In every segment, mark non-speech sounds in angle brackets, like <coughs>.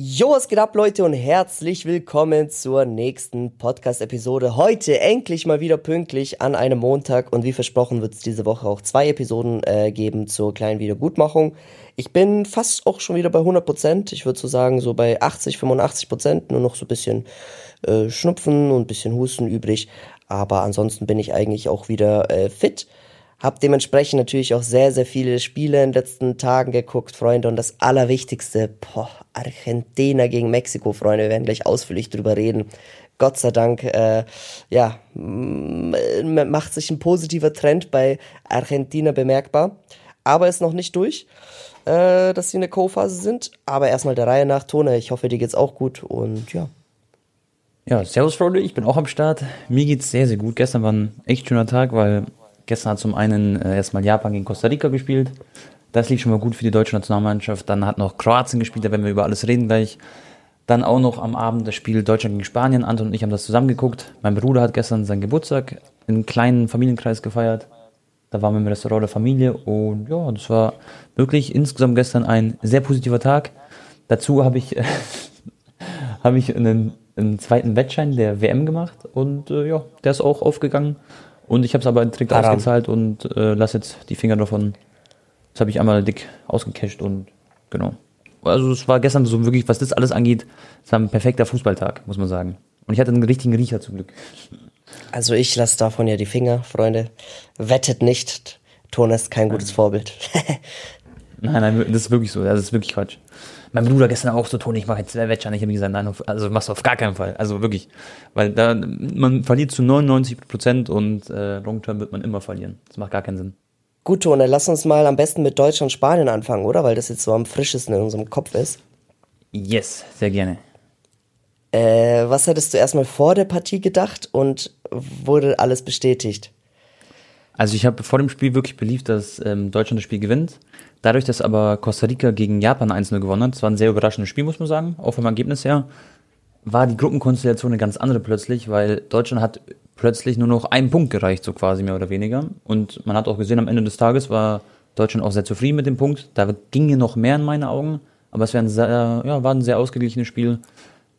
Jo, was geht ab, Leute, und herzlich willkommen zur nächsten Podcast-Episode. Heute endlich mal wieder pünktlich an einem Montag und wie versprochen wird es diese Woche auch zwei Episoden äh, geben zur kleinen Wiedergutmachung. Ich bin fast auch schon wieder bei 100 Prozent. Ich würde so sagen, so bei 80, 85 Prozent. Nur noch so ein bisschen äh, Schnupfen und ein bisschen Husten übrig. Aber ansonsten bin ich eigentlich auch wieder äh, fit. Hab dementsprechend natürlich auch sehr, sehr viele Spiele in den letzten Tagen geguckt, Freunde. Und das Allerwichtigste, boah, Argentina gegen Mexiko, Freunde. Wir werden gleich ausführlich drüber reden. Gott sei Dank, äh, ja, macht sich ein positiver Trend bei Argentina bemerkbar. Aber ist noch nicht durch, äh, dass sie in der Co-Phase sind. Aber erstmal der Reihe nach, Tone. Ich hoffe, dir geht's auch gut und ja. Ja, servus Freunde, ich bin auch am Start. Mir geht's sehr, sehr gut. Gestern war ein echt schöner Tag, weil Gestern hat zum einen äh, erstmal Japan gegen Costa Rica gespielt. Das lief schon mal gut für die deutsche Nationalmannschaft. Dann hat noch Kroatien gespielt, da werden wir über alles reden gleich. Dann auch noch am Abend das Spiel Deutschland gegen Spanien. Anton und ich haben das zusammen geguckt. Mein Bruder hat gestern seinen Geburtstag in einem kleinen Familienkreis gefeiert. Da waren wir im Restaurant der Familie und ja, das war wirklich insgesamt gestern ein sehr positiver Tag. Dazu habe ich, <laughs> habe ich einen, einen, zweiten Wettschein der WM gemacht und äh, ja, der ist auch aufgegangen. Und ich habe es aber direkt Haram. ausgezahlt und äh, lass jetzt die Finger davon. Das habe ich einmal dick ausgecasht und genau. Also es war gestern so wirklich, was das alles angeht, es war ein perfekter Fußballtag, muss man sagen. Und ich hatte einen richtigen Riecher zum Glück. Also ich lasse davon ja die Finger, Freunde. Wettet nicht. Ton ist kein gutes Vorbild. <laughs> nein, nein, das ist wirklich so. Das ist wirklich Quatsch mein Bruder gestern auch so, Toni, ich mache jetzt zwei Wettscheine. Ich habe gesagt, nein, also machst du auf gar keinen Fall. Also wirklich. Weil da, man verliert zu 99 Prozent und äh, Long Term wird man immer verlieren. Das macht gar keinen Sinn. Gut, Tone, lass uns mal am besten mit Deutschland Spanien anfangen, oder? Weil das jetzt so am frischesten in unserem Kopf ist. Yes, sehr gerne. Äh, was hättest du erstmal vor der Partie gedacht und wurde alles bestätigt? Also ich habe vor dem Spiel wirklich beliebt, dass ähm, Deutschland das Spiel gewinnt. Dadurch, dass aber Costa Rica gegen Japan 1-0 gewonnen hat, das war ein sehr überraschendes Spiel, muss man sagen, auch vom Ergebnis her, war die Gruppenkonstellation eine ganz andere plötzlich, weil Deutschland hat plötzlich nur noch einen Punkt gereicht, so quasi mehr oder weniger. Und man hat auch gesehen, am Ende des Tages war Deutschland auch sehr zufrieden mit dem Punkt. Da ginge noch mehr in meinen Augen, aber es war ein sehr, ja, war ein sehr ausgeglichenes Spiel.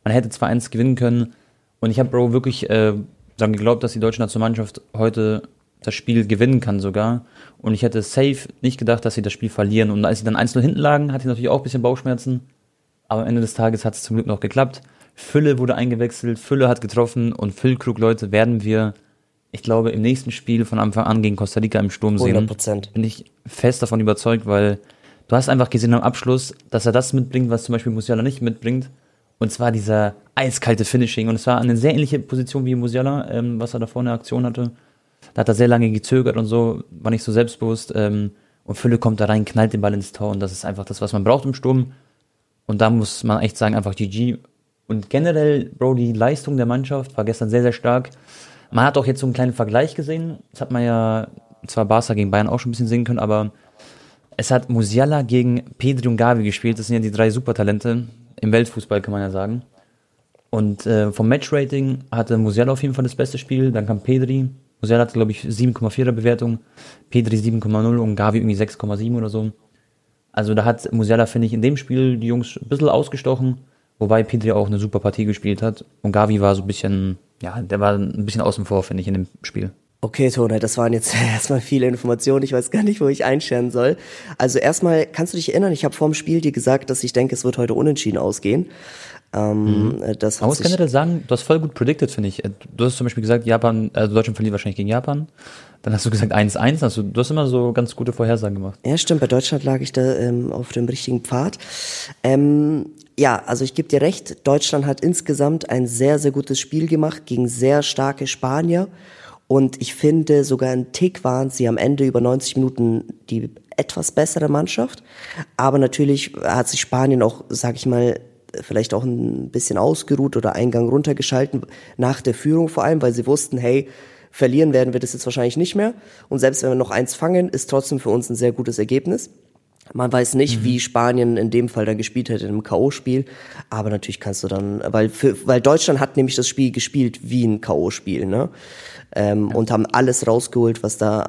Man hätte zwar eins gewinnen können und ich habe Bro wirklich äh, daran geglaubt, dass die deutsche Nationalmannschaft heute das Spiel gewinnen kann sogar. Und ich hätte safe nicht gedacht, dass sie das Spiel verlieren. Und als sie dann 1-0 hinten lagen, hatte ich natürlich auch ein bisschen Bauchschmerzen. Aber am Ende des Tages hat es zum Glück noch geklappt. Fülle wurde eingewechselt, Fülle hat getroffen und Füllkrug, Leute, werden wir, ich glaube, im nächsten Spiel von Anfang an gegen Costa Rica im Sturm sehen. 100%. Bin ich fest davon überzeugt, weil du hast einfach gesehen am Abschluss, dass er das mitbringt, was zum Beispiel Musiala nicht mitbringt. Und zwar dieser eiskalte Finishing. Und es war eine sehr ähnliche Position wie Musiala, ähm, was er da vorne Aktion hatte. Da hat er sehr lange gezögert und so, war nicht so selbstbewusst. Ähm, und Fülle kommt da rein, knallt den Ball ins Tor und das ist einfach das, was man braucht im Sturm. Und da muss man echt sagen, einfach GG. Und generell, Bro, die Leistung der Mannschaft war gestern sehr, sehr stark. Man hat auch jetzt so einen kleinen Vergleich gesehen. Das hat man ja zwar Barca gegen Bayern auch schon ein bisschen sehen können, aber es hat Musiala gegen Pedri und Gavi gespielt. Das sind ja die drei Supertalente im Weltfußball, kann man ja sagen. Und äh, vom Matchrating hatte Musiala auf jeden Fall das beste Spiel. Dann kam Pedri, Musiala hatte, glaube ich, 7,4er Bewertung, Pedri 7,0 und Gavi irgendwie 6,7 oder so. Also da hat Musiala, finde ich, in dem Spiel die Jungs ein bisschen ausgestochen, wobei Pedri auch eine super Partie gespielt hat. Und Gavi war so ein bisschen, ja, der war ein bisschen außen vor, finde ich, in dem Spiel. Okay, Tone, das waren jetzt <laughs> erstmal viele Informationen. Ich weiß gar nicht, wo ich einscheren soll. Also erstmal, kannst du dich erinnern, ich habe vor dem Spiel dir gesagt, dass ich denke, es wird heute unentschieden ausgehen. Ähm, mhm. das Man muss generell sagen, du hast voll gut predicted, finde ich. Du hast zum Beispiel gesagt, Japan, also Deutschland verliert wahrscheinlich gegen Japan. Dann hast du gesagt 1-1. Also du hast immer so ganz gute Vorhersagen gemacht. Ja, stimmt. Bei Deutschland lag ich da ähm, auf dem richtigen Pfad. Ähm, ja, also ich gebe dir recht. Deutschland hat insgesamt ein sehr, sehr gutes Spiel gemacht gegen sehr starke Spanier. Und ich finde, sogar ein Tick waren sie am Ende über 90 Minuten die etwas bessere Mannschaft. Aber natürlich hat sich Spanien auch, sag ich mal, vielleicht auch ein bisschen ausgeruht oder Eingang runtergeschalten, nach der Führung vor allem, weil sie wussten, hey, verlieren werden wir das jetzt wahrscheinlich nicht mehr. Und selbst wenn wir noch eins fangen, ist trotzdem für uns ein sehr gutes Ergebnis. Man weiß nicht, mhm. wie Spanien in dem Fall dann gespielt hätte in einem K.O.-Spiel, aber natürlich kannst du dann, weil für, weil Deutschland hat nämlich das Spiel gespielt wie ein K.O.-Spiel, ne? Ähm, ja. Und haben alles rausgeholt, was da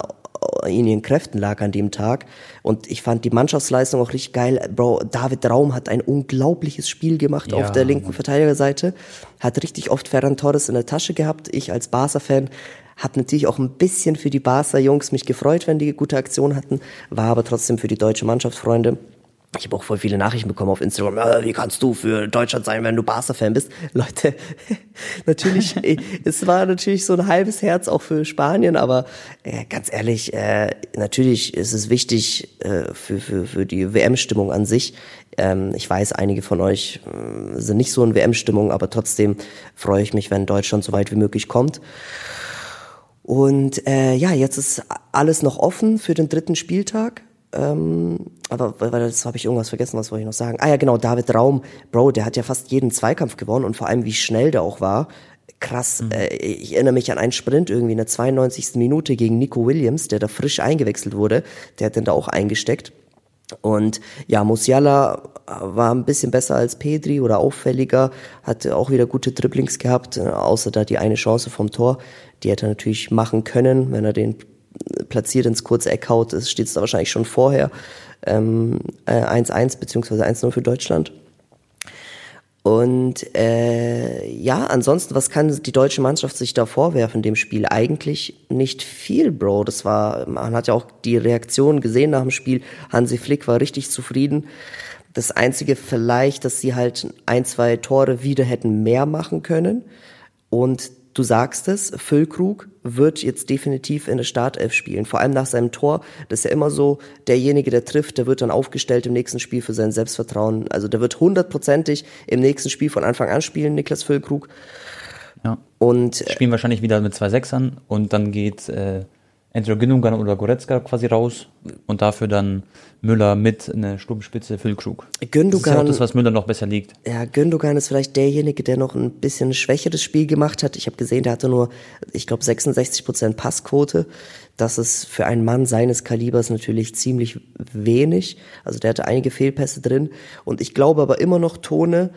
in ihren Kräften lag an dem Tag. Und ich fand die Mannschaftsleistung auch richtig geil. Bro, David Raum hat ein unglaubliches Spiel gemacht Ja, auf der linken. Verteidigerseite. Hat richtig oft Ferran Torres in der Tasche gehabt. Ich als Barca-Fan habe natürlich auch ein bisschen für die Barca-Jungs mich gefreut, wenn die gute Aktion hatten. War aber trotzdem für die deutsche Mannschaft, Freunde. Ich habe auch voll viele Nachrichten bekommen auf Instagram. Ja, wie kannst du für Deutschland sein, wenn du Barca-Fan bist? <laughs> Leute, <laughs> natürlich, eh, es war natürlich so ein halbes Herz auch für Spanien, aber äh, ganz ehrlich, äh, natürlich ist es wichtig äh, für, für, für die WM-Stimmung an sich. Ähm, ich weiß, einige von euch äh, sind nicht so in WM-Stimmung, aber trotzdem freue ich mich, wenn Deutschland so weit wie möglich kommt. Und äh, ja, jetzt ist alles noch offen für den dritten Spieltag. Ähm, aber weil das habe ich irgendwas vergessen, was wollte ich noch sagen? Ah ja, genau, David Raum, Bro, der hat ja fast jeden Zweikampf gewonnen und vor allem wie schnell der auch war. Krass, äh, ich erinnere mich an einen Sprint irgendwie in der 92. Minute gegen Nico Williams, der da frisch eingewechselt wurde. Der hat den da auch eingesteckt. Und ja, Musiala war ein bisschen besser als Pedri oder auffälliger, hatte auch wieder gute Dribblings gehabt, äh, außer da die eine Chance vom Tor. Die hätte er natürlich machen können, wenn er den platziert ins kurze Eck haut, steht es da wahrscheinlich schon vorher. Ähm, äh, 1-1 beziehungsweise 1-0 für Deutschland. Und äh, ja, ansonsten, was kann die deutsche Mannschaft sich da vorwerfen dem Spiel? Eigentlich nicht viel, Bro. Das war, man hat ja auch die Reaktion gesehen nach dem Spiel. Hansi Flick war richtig zufrieden. Das Einzige vielleicht, dass sie halt ein, zwei Tore wieder hätten mehr machen können. Und du sagst es, Füllkrug wird jetzt definitiv in der Startelf spielen. Vor allem nach seinem Tor. Das ist ja immer so, derjenige, der trifft, der wird dann aufgestellt im nächsten Spiel für sein Selbstvertrauen. Also der wird hundertprozentig im nächsten Spiel von Anfang an spielen, Niklas Füllkrug. Ja. Und äh, Spielen wahrscheinlich wieder mit zwei Sechsern und dann geht äh, entweder Gündogan oder Goretzka quasi raus und dafür dann Müller mit eine Sturmspitze Füllkrug. Das ist ja auch Gündogan, das, was Müller noch besser liegt. ja, Gündogan ist vielleicht derjenige, der noch ein bisschen schwächeres Spiel gemacht hat. Ich habe gesehen, der hatte nur, ich glaube, 66% Passquote. Das ist für einen Mann seines Kalibers natürlich ziemlich wenig. Also der hatte einige Fehlpässe drin. Und ich glaube aber immer noch, Tone,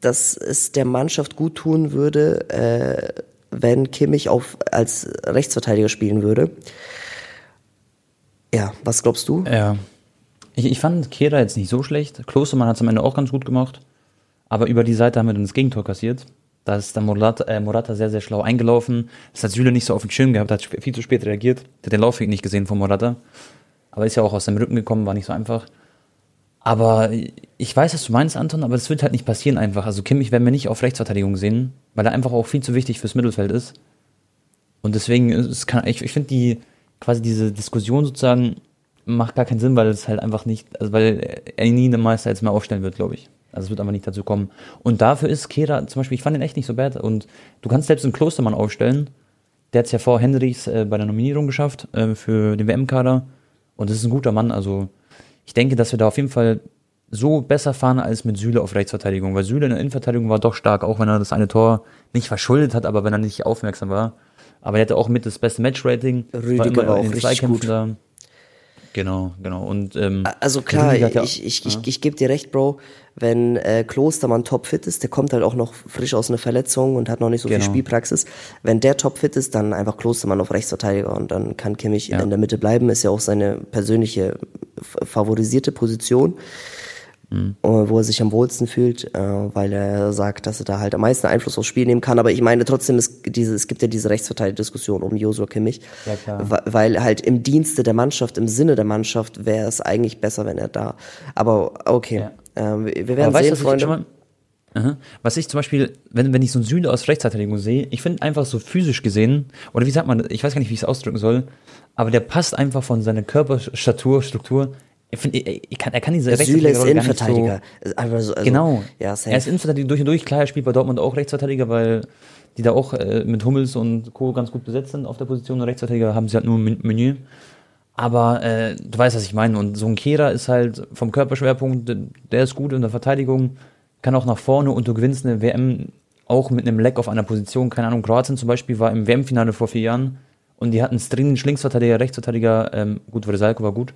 dass es der Mannschaft gut tun würde, äh, wenn Kimmich auf, als Rechtsverteidiger spielen würde. Ja, was glaubst du? Ja. Ich, ich fand Kehra jetzt nicht so schlecht. Klostermann hat es am Ende auch ganz gut gemacht. Aber über die Seite haben wir dann das Gegentor kassiert. Da ist dann Morata, äh, Morata sehr, sehr schlau eingelaufen. Das hat Süle nicht so auf den Schirm gehabt, hat viel zu spät reagiert. Der hat den Laufweg nicht gesehen von Morata. Aber ist ja auch aus dem Rücken gekommen, war nicht so einfach. Aber ich weiß, was du meinst, Anton, aber das wird halt nicht passieren einfach. Also Kimmich werden wir nicht auf Rechtsverteidigung sehen, weil er einfach auch viel zu wichtig fürs Mittelfeld ist. Und deswegen, ist es kann, ich, ich finde die, quasi diese Diskussion sozusagen macht gar keinen Sinn, weil es halt einfach nicht, also weil er nie einen Meister jetzt mehr aufstellen wird, glaube ich. Also es wird einfach nicht dazu kommen. Und dafür ist Kehra zum Beispiel, ich fand ihn echt nicht so bad. Und du kannst selbst einen Klostermann aufstellen. Der hat es ja vor Hendricks äh, bei der Nominierung geschafft äh, für den WM-Kader. Und das ist ein guter Mann. Also ich denke, dass wir da auf jeden Fall so besser fahren als mit Süle auf Rechtsverteidigung. Weil Süle in der Innenverteidigung war doch stark, auch wenn er das eine Tor nicht verschuldet hat, aber wenn er nicht aufmerksam war. Aber er hatte auch mit das beste Matchrating. Rüdiger war auch in den richtig gut. Da. Genau, genau. Und ähm, Also klar, ja- ich, ich, ich, ich gebe dir recht, Bro. Wenn äh, Klostermann topfit ist, der kommt halt auch noch frisch aus einer Verletzung und hat noch nicht so viel Genau. Spielpraxis. Wenn der topfit ist, dann einfach Klostermann auf Rechtsverteidiger und dann kann Kimmich Ja. in der Mitte bleiben. Ist ja auch seine persönliche favorisierte Position, Mhm. äh, wo er sich am wohlsten fühlt, äh, weil er sagt, dass er da halt am meisten Einfluss aufs Spiel nehmen kann. Aber ich meine trotzdem, es, diese, es gibt ja diese Rechtsverteidiger-Diskussion um Josua Kimmich. Ja, klar. Weil halt im Dienste der Mannschaft, im Sinne der Mannschaft wäre es eigentlich besser, wenn er da. Aber okay, Ja. Ähm, wir, wir werden Aber weißt sehen, ich Freunde. mal, Aha. was ich zum Beispiel, wenn, wenn ich so einen Süle aus Rechtsverteidigung sehe, ich finde einfach so physisch gesehen, oder wie sagt man, ich weiß gar nicht, wie ich es ausdrücken soll, aber der passt einfach von seiner Körperstatur, Struktur. Ich finde, ich, ich kann, er kann diese Süle ist Innenverteidiger. Ist einfach so, also, Genau. Ja, safe. er ist Innenverteidiger durch und durch. Klar, er spielt bei Dortmund auch Rechtsverteidiger, weil die da auch äh, mit Hummels und Co. ganz gut besetzt sind auf der Position. Und Rechtsverteidiger haben sie halt nur ein Menü. Aber äh, du weißt, was ich meine. Und so ein Kehrer ist halt vom Körperschwerpunkt, der ist gut in der Verteidigung, kann auch nach vorne und du gewinnst eine WM auch mit einem Leck auf einer Position. Keine Ahnung, Kroatien zum Beispiel war im WM-Finale vor vier Jahren und die hatten dringend Linksverteidiger, Rechtsverteidiger, ähm, gut, Vresalko war gut,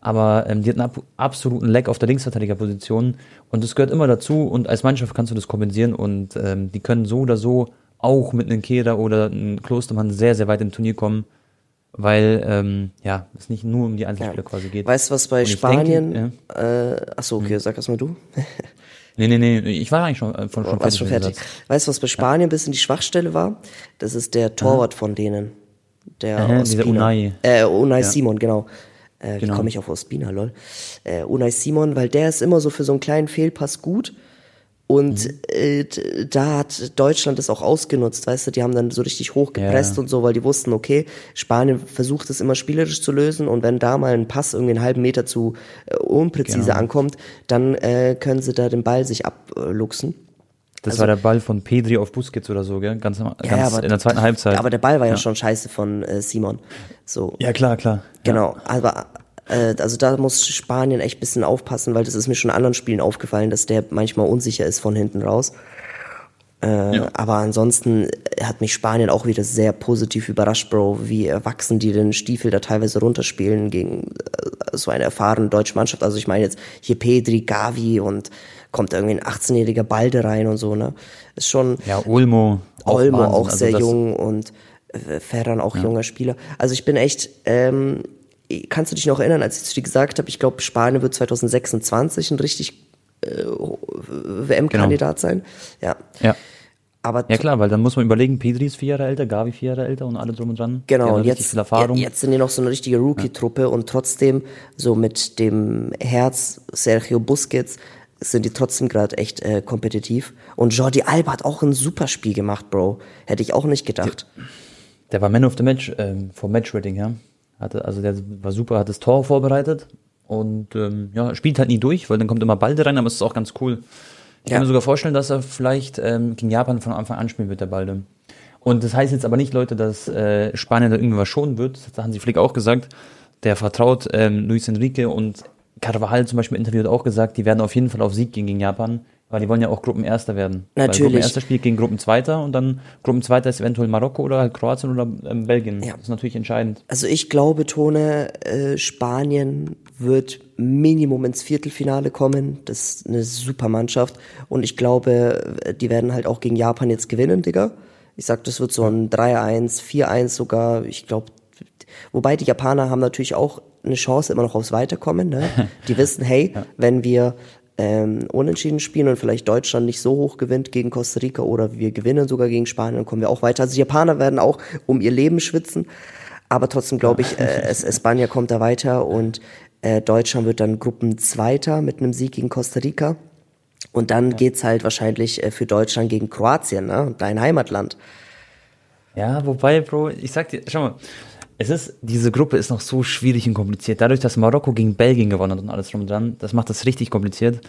aber ähm, die hatten ab, absoluten Leck auf der Linksverteidigerposition und das gehört immer dazu und als Mannschaft kannst du das kompensieren und ähm, die können so oder so auch mit einem Kehrer oder einem Klostermann sehr, sehr weit im Turnier kommen. Weil ähm, ja, es nicht nur um die Einzelspieler quasi geht. Weißt du, was bei Spanien, denke, äh, achso, okay, sag erst mal du. Nee, nee, nee, ich war eigentlich schon, äh, schon, schon Warst schon fertig. Weißt du, was bei Spanien ein bisschen die Schwachstelle war? Das ist der Torwart von denen. Der Aha, dieser. Unai. Äh, Unai Simon, genau. Äh, Wie Genau. komme ich auf Ospina, lol? Äh, Unai Simon, weil der ist immer so für so einen kleinen Fehlpass gut. Und Mhm. äh, da hat Deutschland das auch ausgenutzt, weißt du, die haben dann so richtig hochgepresst Ja. und so, weil die wussten, okay, Spanien versucht es immer spielerisch zu lösen und wenn da mal ein Pass irgendwie einen halben Meter zu äh, unpräzise Genau. ankommt, dann äh, können sie da den Ball sich abluchsen. Das war der Ball von Pedri auf Busquets oder so, gell? Ganz, ganz Also aber- in der zweiten Halbzeit. Aber der Ball war ja, schon scheiße von äh, Simon. So, ja, klar, klar. genau. Aber äh, also da muss Spanien echt bisschen aufpassen, weil das ist mir schon in anderen Spielen aufgefallen, dass der manchmal unsicher ist von hinten raus. Äh, Aber ansonsten hat mich Spanien auch wieder sehr positiv überrascht, Bro, wie erwachsen die den Stiefel da teilweise runterspielen gegen äh, so eine erfahrene deutsche Mannschaft. Also ich meine jetzt hier Pedri, Gavi und kommt irgendwie ein 18-jähriger Balde rein und so, ne? Ist schon, Ja, Olmo. auch Olmo Wahnsinn. auch Also sehr das- jung und äh, Ferran auch junger Spieler. Also ich bin echt, ähm, kannst du dich noch erinnern, als ich zu dir gesagt habe, ich glaube Spanien wird 2026 ein richtig äh, WM-Kandidat sein. Ja. Ja. Aber ja, klar, weil dann muss man überlegen, Pedri ist vier Jahre älter, Gavi vier Jahre älter und alle drum und dran. Genau, und jetzt, jetzt sind die noch so eine richtige Rookie-Truppe und trotzdem so mit dem Herz Sergio Busquets sind die trotzdem gerade echt äh, kompetitiv. Und Jordi Alba hat auch ein super Spiel gemacht, Bro. Hätte ich auch nicht gedacht. Der war Man of the Match ähm, vom Matchrating her. Hatte, also der war super, hat das Tor vorbereitet und ähm, ja, spielt halt nie durch, weil dann kommt immer Balde rein, aber es ist auch ganz cool. Ich Ja. kann mir sogar vorstellen, dass er vielleicht ähm, gegen Japan von Anfang an spielen wird, der Balde. Und das heißt jetzt aber nicht, Leute, dass äh, Spanien da irgendwas schonen wird. Das hat Hansi Flick auch gesagt. Der vertraut ähm, Luis Enrique und Carvajal zum Beispiel im Interview hat auch gesagt, die werden auf jeden Fall auf Sieg gehen gegen Japan, weil die wollen ja auch Gruppenerster werden. Weil Natürlich. Gruppenerster spielt gegen Gruppenzweiter und dann Gruppenzweiter ist eventuell Marokko oder halt Kroatien oder ähm, Belgien. Ja. Das ist natürlich entscheidend. Also ich glaube, Tone, äh, Spanien wird Minimum ins Viertelfinale kommen. Das ist eine super Mannschaft. Und ich glaube, die werden halt auch gegen Japan jetzt gewinnen, Digga. Ich sag, das wird so ein 3-1, 4-1 sogar. Ich glaube, wobei die Japaner haben natürlich auch eine Chance immer noch aufs Weiterkommen. Ne? <laughs> Die wissen, hey, wenn wir ähm, unentschieden spielen und vielleicht Deutschland nicht so hoch gewinnt gegen Costa Rica oder wir gewinnen sogar gegen Spanien, dann kommen wir auch weiter. Also die Japaner werden auch um ihr Leben schwitzen. Aber trotzdem glaube ich, äh, es, Espanja kommt da weiter und äh, Deutschland wird dann Gruppenzweiter mit einem Sieg gegen Costa Rica. Und dann geht's halt wahrscheinlich äh, für Deutschland gegen Kroatien, ne? dein Heimatland. Ja, wobei, Bro, ich sag dir, schau mal, es ist, diese Gruppe ist noch so schwierig und kompliziert. Dadurch, dass Marokko gegen Belgien gewonnen hat und alles drum und dran, das macht das richtig kompliziert.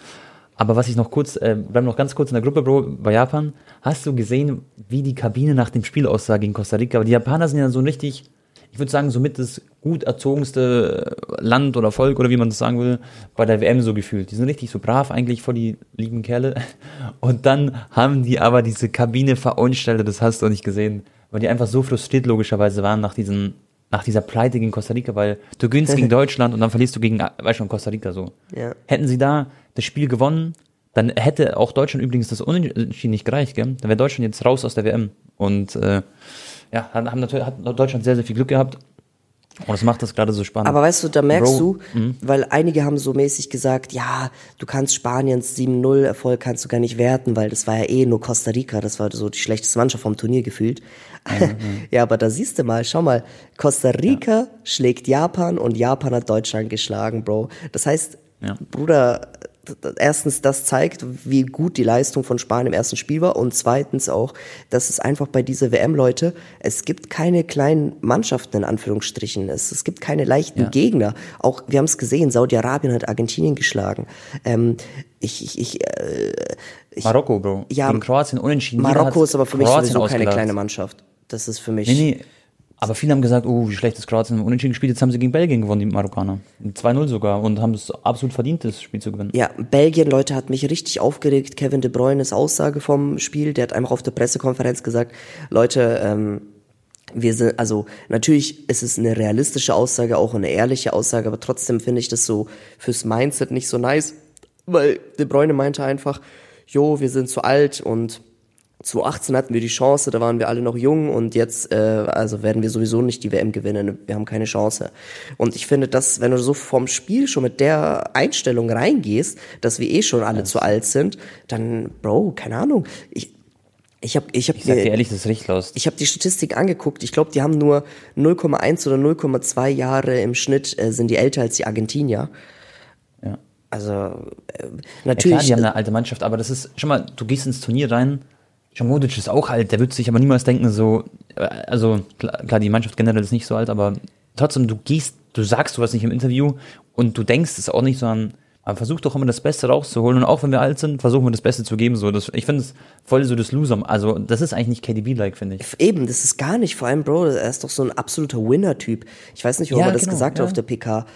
Aber was ich noch kurz, äh, bleib noch ganz kurz in der Gruppe, Bro, bei Japan. Hast du gesehen, wie die Kabine nach dem Spiel aussah gegen Costa Rica? Aber die Japaner sind ja so richtig, ich würde sagen, somit das gut erzogenste Land oder Volk oder wie man das sagen will, bei der WM so gefühlt. Die sind richtig so brav eigentlich vor die lieben Kerle. <laughs> Und dann haben die aber diese Kabine verunstaltet, das hast du nicht gesehen, weil die einfach so frustriert logischerweise waren nach diesen nach dieser Pleite gegen Costa Rica, weil du gewinnst gegen <laughs> Deutschland und dann verlierst du gegen, weißt du, Costa Rica so. Ja. Hätten sie da das Spiel gewonnen, dann hätte auch Deutschland übrigens das Unentschieden nicht gereicht, gell? Dann wäre Deutschland jetzt raus aus der WM. Und äh, ja, haben haben natürlich hat Deutschland sehr, sehr viel Glück gehabt. Und das macht das gerade so spannend. Aber weißt du, da merkst Bro, mhm. du, weil einige haben so mäßig gesagt, ja, du kannst Spaniens 7-0 Erfolg kannst du gar nicht werten, weil das war ja eh nur Costa Rica, das war so die schlechteste Mannschaft vom Turnier gefühlt. <laughs> ja, aber da siehst du mal, schau mal, Costa Rica schlägt Japan und Japan hat Deutschland geschlagen, Bro. Das heißt, Ja. Bruder, erstens, das zeigt, wie gut die Leistung von Spanien im ersten Spiel war und zweitens auch, dass es einfach bei dieser WM, Leute, es gibt keine kleinen Mannschaften in Anführungsstrichen, es, es gibt keine leichten Ja. Gegner. Auch, wir haben es gesehen, Saudi-Arabien hat Argentinien geschlagen. Ähm, ich, ich, ich, äh, ich, Marokko, Bro. Ja, gegen Kroatien unentschieden. Marokko ist aber für mich Kroatien sowieso keine ausgelacht. kleine Mannschaft. Das ist für mich. Nee, nee. Aber viele haben gesagt, oh, wie schlecht ist Kroatien im Unentschieden gespielt. Jetzt haben sie gegen Belgien gewonnen, die Marokkaner. 2-0 sogar. Und haben es absolut verdient, das Spiel zu gewinnen. Ja, Belgien, Leute, hat mich richtig aufgeregt. Kevin De Bruynes Aussage vom Spiel, der hat einfach auf der Pressekonferenz gesagt, Leute, ähm, wir sind, also natürlich ist es eine realistische Aussage, auch eine ehrliche Aussage, aber trotzdem finde ich das so fürs Mindset nicht so nice, weil De Bruyne meinte einfach, jo, wir sind zu alt und 2018 hatten wir die Chance, da waren wir alle noch jung und jetzt, äh, also werden wir sowieso nicht die WM gewinnen. Wir haben keine Chance. Und ich finde, dass, wenn du so vom Spiel schon mit der Einstellung reingehst, dass wir eh schon alle ja. zu alt sind, dann, Bro, keine Ahnung. Ich, ich habe ich hab ich sag dir ehrlich, das ist richtig los. Ich habe die Statistik angeguckt. Ich glaube, die haben nur 0,1 oder 0,2 Jahre im Schnitt äh, sind die älter als die Argentinier. Ja. Also äh, natürlich. Ja, klar, die haben eine alte Mannschaft, aber das ist schon mal, du gehst ins Turnier rein John Modic ist auch alt, der wird sich aber niemals denken, so, äh, also klar, klar, die Mannschaft generell ist nicht so alt, aber trotzdem, du gehst, du sagst du was nicht im Interview und du denkst es auch nicht, sondern man versucht doch immer das Beste rauszuholen und auch wenn wir alt sind, versuchen wir das Beste zu geben. So, das, ich finde es voll so das Loser. Also, das ist eigentlich nicht KDB-like, finde ich. Eben, das ist gar nicht. Vor allem, Bro, er ist doch so ein absoluter Winner-Typ. Ich weiß nicht, warum ja, er das genau, gesagt ja. hat auf der PK.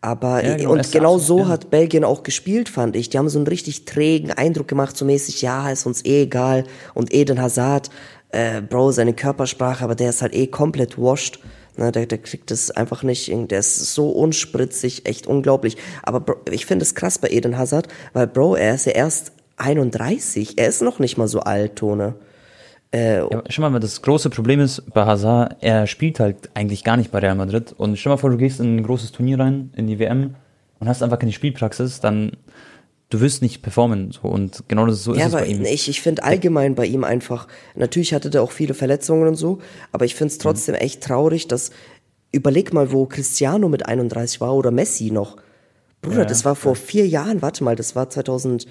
Aber ja, genau, und genau so ja. hat Belgien auch gespielt, fand ich. Die haben so einen richtig trägen Eindruck gemacht, so mäßig, ja, ist uns eh egal. Und Eden Hazard, äh, Bro, seine Körpersprache, aber der ist halt eh komplett washed. Ne, der, der kriegt das einfach nicht, der ist so unspritzig, echt unglaublich. Aber Bro, ich finde es krass bei Eden Hazard, weil Bro, er ist ja erst 31, er ist noch nicht mal so alt, Tone. Äh, ja, schau mal, das große Problem ist bei Hazard, er spielt halt eigentlich gar nicht bei Real Madrid. Und stell mal vor, du gehst in ein großes Turnier rein, in die WM, und hast einfach keine Spielpraxis, dann du wirst nicht performen. So. Und genau das so ja, ist es bei ihm. Ich, ich finde allgemein bei ihm einfach, natürlich hatte der auch viele Verletzungen und so, aber ich finde es trotzdem mhm. echt traurig, dass, überleg mal, wo Cristiano mit 31 war oder Messi noch. Bruder, ja, das war vor vier Jahren, warte mal, das war 2000,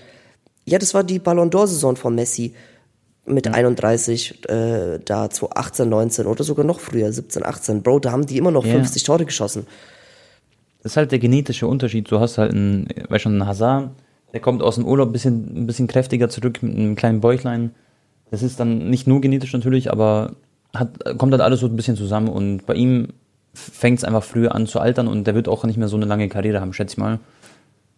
ja, das war die Ballon d'Or-Saison von Messi mit ja. 31, äh, da 2018, 19 oder sogar noch früher, 17, 18. Bro, da haben die immer noch ja. 50 Tore geschossen. Das ist halt der genetische Unterschied. Du hast halt einen, weißt schon, einen Hazard, der kommt aus dem Urlaub ein bisschen, ein bisschen kräftiger zurück mit einem kleinen Bäuchlein. Das ist dann nicht nur genetisch natürlich, aber hat, kommt halt alles so ein bisschen zusammen und bei ihm fängt es einfach früher an zu altern und der wird auch nicht mehr so eine lange Karriere haben, schätze ich mal.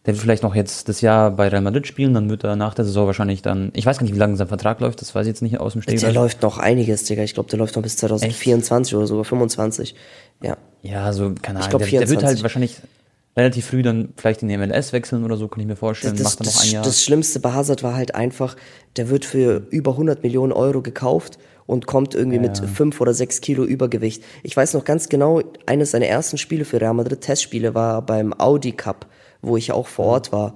Der wird vielleicht noch jetzt das Jahr bei Real Madrid spielen, dann wird er nach der Saison wahrscheinlich dann, ich weiß gar nicht, wie lange sein Vertrag läuft, das weiß ich jetzt nicht aus dem Steg. Der läuft noch einiges, Digga. Ich glaube, der läuft noch bis 2024 Echt? oder sogar 25. Ja. Ja, so, keine Ahnung. Ich glaub, der, der wird halt wahrscheinlich relativ früh dann vielleicht in die MLS wechseln oder so, kann ich mir vorstellen. Das, Macht dann noch ein Jahr. Das Schlimmste bei Hazard war halt einfach, der wird für über 100 Millionen Euro gekauft und kommt irgendwie ja. mit fünf oder sechs Kilo Übergewicht. Ich weiß noch ganz genau, eines seiner ersten Spiele für Real Madrid, Testspiele, war beim Audi Cup wo ich auch vor Ort war.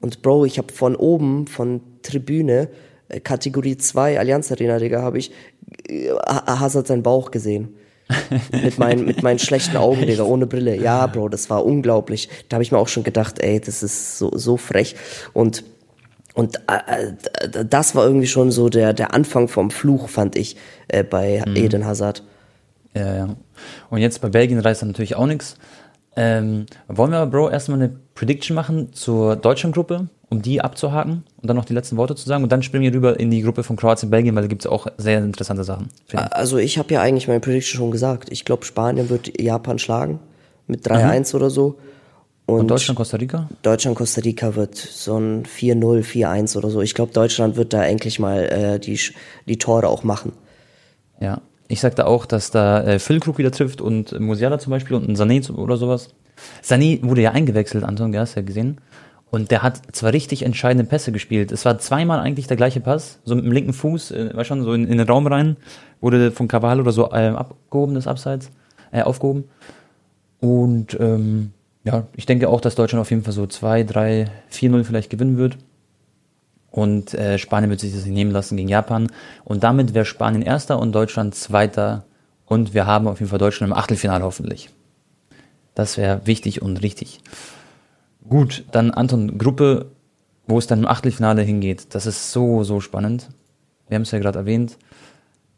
Und Bro, ich habe von oben, von Tribüne, äh, Kategorie 2, Allianz Arena, Digga, habe ich äh, Hazard seinen Bauch gesehen. <laughs> mit, meinen, mit meinen schlechten Augen, Digga, ohne Brille. Ja, Bro, das war unglaublich. Da habe ich mir auch schon gedacht, ey, das ist so, so frech. Und, und äh, äh das war irgendwie schon so der, der Anfang vom Fluch, fand ich, äh, bei mhm. Eden Hazard. Ja, ja. Und jetzt bei Belgien reißt er natürlich auch nichts. Ähm, wollen wir aber, Bro, erstmal eine Prediction machen zur Deutschland-Gruppe, um die abzuhaken und dann noch die letzten Worte zu sagen und dann springen wir rüber in die Gruppe von Kroatien, Belgien, weil da gibt es auch sehr interessante Sachen. Also ich habe ja eigentlich meine Prediction schon gesagt. Ich glaube, Spanien wird Japan schlagen mit 3-1 oder so. Und, und Deutschland, Costa Rica? Deutschland, Costa Rica wird so ein 4-0, 4-1 oder so. Ich glaube, Deutschland wird da endlich mal äh, die, die Tore auch machen. Ja, ich sagte auch, dass da äh, Füllkrug wieder trifft und Musiala zum Beispiel und ein Sané oder sowas. Sané wurde ja eingewechselt, Anton, ja, hast ja gesehen. Und der hat zwar richtig entscheidende Pässe gespielt. Es war zweimal eigentlich der gleiche Pass, so mit dem linken Fuß, äh, war schon so in, in, den Raum rein, wurde von Cavallo oder so äh, abgehoben, das Abseits, äh, aufgehoben. Und ähm, ja, ich denke auch, dass Deutschland auf jeden Fall so 2, 3, 4-0 vielleicht gewinnen wird. Und äh, Spanien wird sich das nicht nehmen lassen gegen Japan. Und damit wäre Spanien Erster und Deutschland Zweiter. Und wir haben auf jeden Fall Deutschland im Achtelfinale hoffentlich. Das wäre wichtig und richtig. Gut, dann Anton, Gruppe, wo es dann im Achtelfinale hingeht. Das ist so, so spannend. Wir haben es ja gerade erwähnt.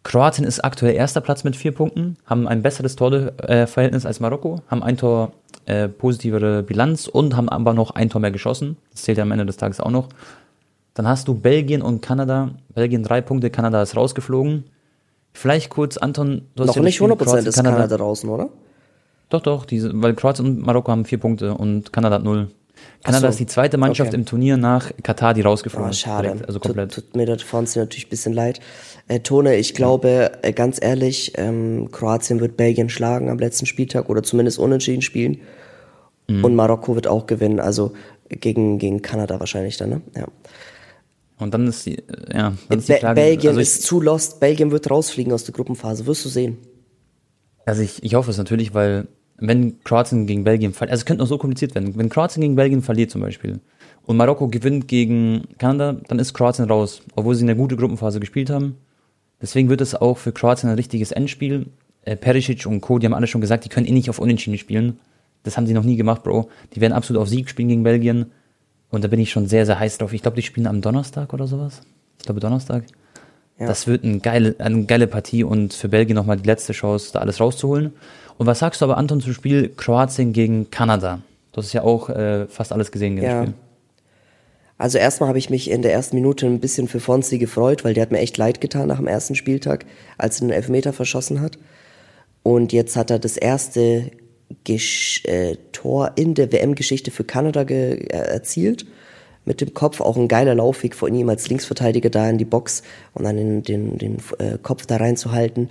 Kroatien ist aktuell erster Platz mit vier Punkten, haben ein besseres Torverhältnis als Marokko, haben ein Tor äh, positivere Bilanz und haben aber noch ein Tor mehr geschossen. Das zählt ja am Ende des Tages auch noch. Dann hast du Belgien und Kanada. Belgien drei Punkte, Kanada ist rausgeflogen. Vielleicht kurz, Anton, du hast Noch ja nicht 100% Kroatien, ist Kanada, Kanada draußen, oder? Doch, doch, diese, weil Kroatien und Marokko haben vier Punkte und Kanada hat null. Kanada so. ist die zweite Mannschaft okay. im Turnier nach Katar, die rausgeflogen ist. Oh, schade. Direkt, also komplett. Tut, tut mir da Franzi natürlich ein bisschen leid. Äh, Tone, ich glaube, äh, ganz ehrlich, ähm, Kroatien wird Belgien schlagen am letzten Spieltag oder zumindest unentschieden spielen. Mhm. Und Marokko wird auch gewinnen, also gegen, gegen Kanada wahrscheinlich dann, ne? Ja. Und dann ist die, äh, ja, dann ist die Frage. Belgien also ich, ist zu lost. Belgien wird rausfliegen aus der Gruppenphase. Wirst du sehen. Also ich, ich hoffe es natürlich, weil wenn Kroatien gegen Belgien verliert, also es könnte noch so kompliziert werden, wenn Kroatien gegen Belgien verliert zum Beispiel und Marokko gewinnt gegen Kanada, dann ist Kroatien raus, obwohl sie eine gute Gruppenphase gespielt haben. Deswegen wird es auch für Kroatien ein richtiges Endspiel. Äh, Perisic und Co., die haben alle schon gesagt, die können eh nicht auf Unentschieden spielen. Das haben sie noch nie gemacht, Bro. Die werden absolut auf Sieg spielen gegen Belgien. Und da bin ich schon sehr, sehr heiß drauf. Ich glaube, die spielen am Donnerstag oder sowas. Ich glaube Donnerstag. Ja. Das wird eine geile, eine geile Partie und für Belgien nochmal die letzte Chance, da alles rauszuholen. Und was sagst du aber, Anton, zum Spiel Kroatien gegen Kanada? Du hast ja auch äh, fast alles gesehen in Ja. Spiel. Also erstmal habe ich mich in der ersten Minute ein bisschen für Fonzi gefreut, weil der hat mir echt leid getan nach dem ersten Spieltag, als er den Elfmeter verschossen hat. Und jetzt hat er das erste Gesch äh, Tor in der WM-Geschichte für Kanada ge äh, erzielt. Mit dem Kopf auch ein geiler Laufweg von ihm als Linksverteidiger da in die Box und dann den, den, den äh, Kopf da reinzuhalten.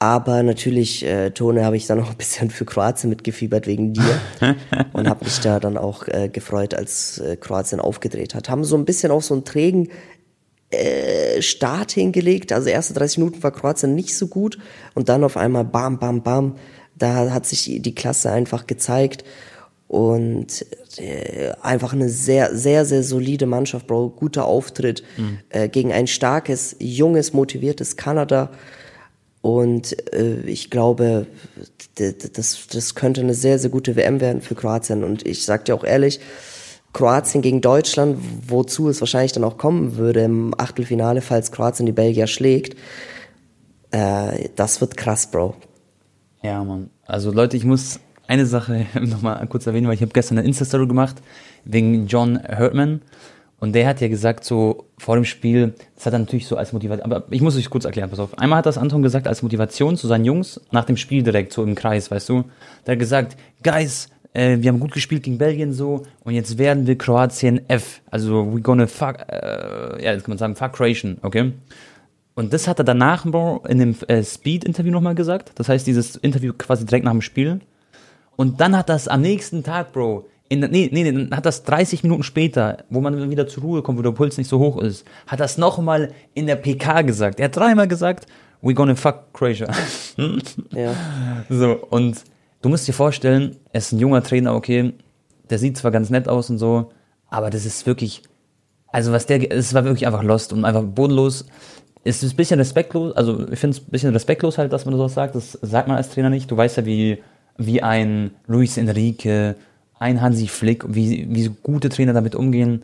Aber natürlich, äh, Tone, habe ich dann auch ein bisschen für Kroatien mitgefiebert wegen dir <laughs> und habe mich da dann auch äh, gefreut, als äh, Kroatien aufgedreht hat. Haben so ein bisschen auch so einen trägen äh, Start hingelegt. Also erste 30 Minuten war Kroatien nicht so gut und dann auf einmal bam, bam, bam. Da hat sich die Klasse einfach gezeigt und äh, einfach eine sehr, sehr, sehr solide Mannschaft, Bro. Guter Auftritt äh, gegen ein starkes, junges, motiviertes Kanada. Und äh, ich glaube, das, das könnte eine sehr, sehr gute WM werden für Kroatien. Und ich sag dir auch ehrlich, Kroatien gegen Deutschland, wozu es wahrscheinlich dann auch kommen würde im Achtelfinale, falls Kroatien die Belgier schlägt, äh, das wird krass, Bro. Ja, Mann. Also Leute, ich muss eine Sache <laughs> nochmal kurz erwähnen, weil ich habe gestern eine Insta-Story gemacht wegen John Hurtman. Und der hat ja gesagt, so vor dem Spiel, das hat er natürlich so als Motivation, aber ich muss euch kurz erklären, pass auf. Einmal hat das Anton gesagt als Motivation zu seinen Jungs nach dem Spiel direkt, so im Kreis, weißt du. Der hat gesagt, Guys, äh, wir haben gut gespielt gegen Belgien so und jetzt werden wir Kroatien F. Also we gonna fuck, äh, ja, jetzt kann man sagen, fuck Croatian, okay? Und das hat er danach Bro, in dem äh, Speed-Interview nochmal gesagt. Das heißt, dieses Interview quasi direkt nach dem Spiel. Und dann hat das am nächsten Tag, Bro, in, nee, nee, nee, dann hat das 30 Minuten später, wo man wieder zur Ruhe kommt, wo der Puls nicht so hoch ist, hat das nochmal in der PK gesagt. Er hat dreimal gesagt, we gonna fuck Croatia. <laughs> Ja. So, und du musst dir vorstellen, er ist ein junger Trainer, okay, der sieht zwar ganz nett aus und so, aber das ist wirklich, also was der, es war wirklich einfach lost und einfach bodenlos. Ist ein bisschen respektlos, also ich finde es ein bisschen respektlos halt, dass man sowas sagt, das sagt man als Trainer nicht. Du weißt ja, wie, wie ein Luis Enrique, ein Hansi Flick, wie, wie gute Trainer damit umgehen.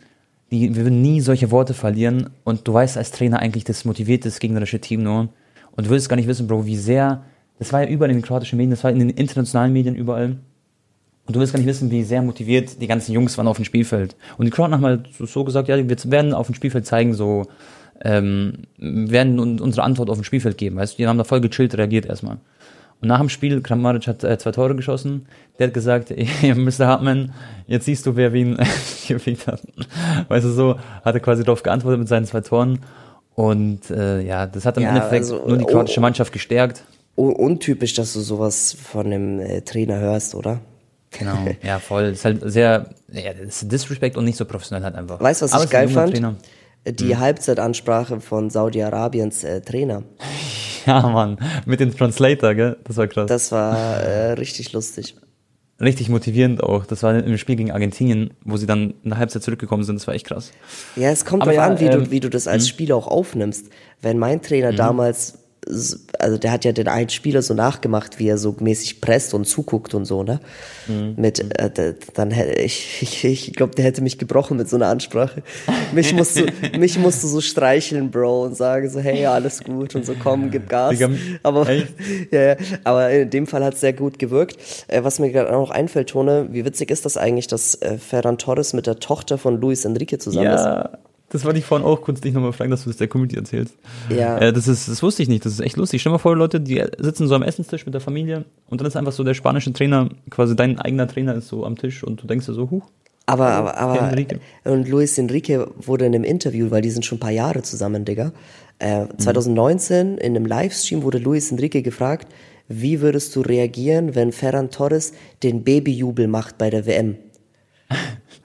Die, wir würden nie solche Worte verlieren und du weißt als Trainer eigentlich, das motiviert das gegnerische Team nur. Und du willst gar nicht wissen, Bro, wie sehr, das war ja überall in den kroatischen Medien, das war in den internationalen Medien überall. Und du willst gar nicht wissen, wie sehr motiviert die ganzen Jungs waren auf dem Spielfeld. Und die Kroaten haben halt so, so gesagt, ja, wir werden auf dem Spielfeld zeigen, so, ähm, werden un unsere Antwort auf dem Spielfeld geben. Weißt du, die haben da voll gechillt reagiert erstmal. Und nach dem Spiel, Kramaric hat äh, zwei Tore geschossen. Der hat gesagt, <laughs> Mr. Hartmann, jetzt siehst du, wer wen <laughs> gefickt hat. Weißt du, so hat er quasi darauf geantwortet mit seinen zwei Toren. Und äh, ja, das hat im Ja, Endeffekt also, nur die oh, kroatische oh. Mannschaft gestärkt. Un untypisch, dass du sowas von einem äh, Trainer hörst, oder? Genau, <laughs> ja, voll. Das ist halt sehr, ja, das ist Disrespect und nicht so professionell halt einfach. Weißt du, was Aber ich geil fand? Trainer. Die Halbzeitansprache von Saudi-Arabiens äh, Trainer. <laughs> Ja, Mann, mit dem Translator, gell? Das war krass. Das war <laughs> äh, richtig lustig. Richtig motivierend auch. Das war im Spiel gegen Argentinien, wo sie dann in der Halbzeit zurückgekommen sind. Das war echt krass. Ja, es kommt Aber drauf ja, an, wie, ähm, du, wie du das als Spieler auch aufnimmst. Wenn mein Trainer damals, s- also der hat ja den einen Spieler so nachgemacht, wie er so mäßig presst und zuguckt und so, ne? Mit, äh, d- dann hätte ich, ich, ich glaube, der hätte mich gebrochen mit so einer Ansprache. Mich musst du, <laughs> mich musst du so streicheln, Bro, und sagen so, hey, alles gut und so, komm, gib Gas. Aber, <laughs> ja, ja, aber in dem Fall hat es sehr gut gewirkt. Äh, was mir gerade auch noch einfällt, Tone, wie witzig ist das eigentlich, dass äh, Ferran Torres mit der Tochter von Luis Enrique zusammen ist? Das wollte ich vorhin auch kurz dich nochmal fragen, dass du das der Community erzählst. Ja. Äh, das, ist, das wusste ich nicht, das ist echt lustig. Stell dir mal vor, Leute, die sitzen so am Essenstisch mit der Familie und dann ist einfach so der spanische Trainer, quasi dein eigener Trainer ist so am Tisch und du denkst dir so, huch. Aber, aber, aber, Enrique. und Luis Enrique wurde in einem Interview, weil die sind schon ein paar Jahre zusammen, Digga. Äh, 2019 in einem Livestream wurde Luis Enrique gefragt, wie würdest du reagieren, wenn Ferran Torres den Babyjubel macht bei der WM?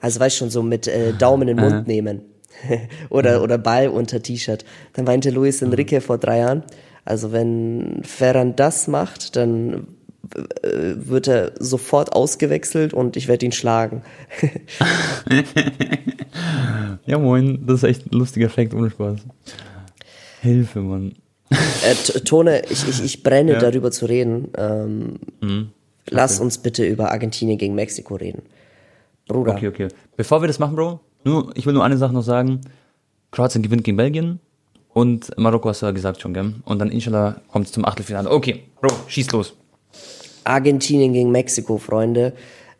Also weißt schon, so mit äh, Daumen in den Mund nehmen. <laughs> oder, oder Ball unter T-Shirt. Dann meinte Luis Enrique vor drei Jahren, also wenn Ferran das macht, dann äh, wird er sofort ausgewechselt und ich werde ihn schlagen. <laughs> ja, moin, das ist echt ein lustiger Effekt, ohne Spaß. Hilfe, Mann. Äh, Tone, ich, ich, ich brenne ja. darüber zu reden. Ähm, mhm. Lass uns bitte über Argentinien gegen Mexiko reden. Bruder. Okay, okay. Bevor wir das machen, Bro, nur, ich will nur eine Sache noch sagen. Kroatien gewinnt gegen Belgien und Marokko hast du ja gesagt schon, gell? Und dann inshallah kommt es zum Achtelfinale. Okay, Bro, schieß los. Argentinien gegen Mexiko, Freunde.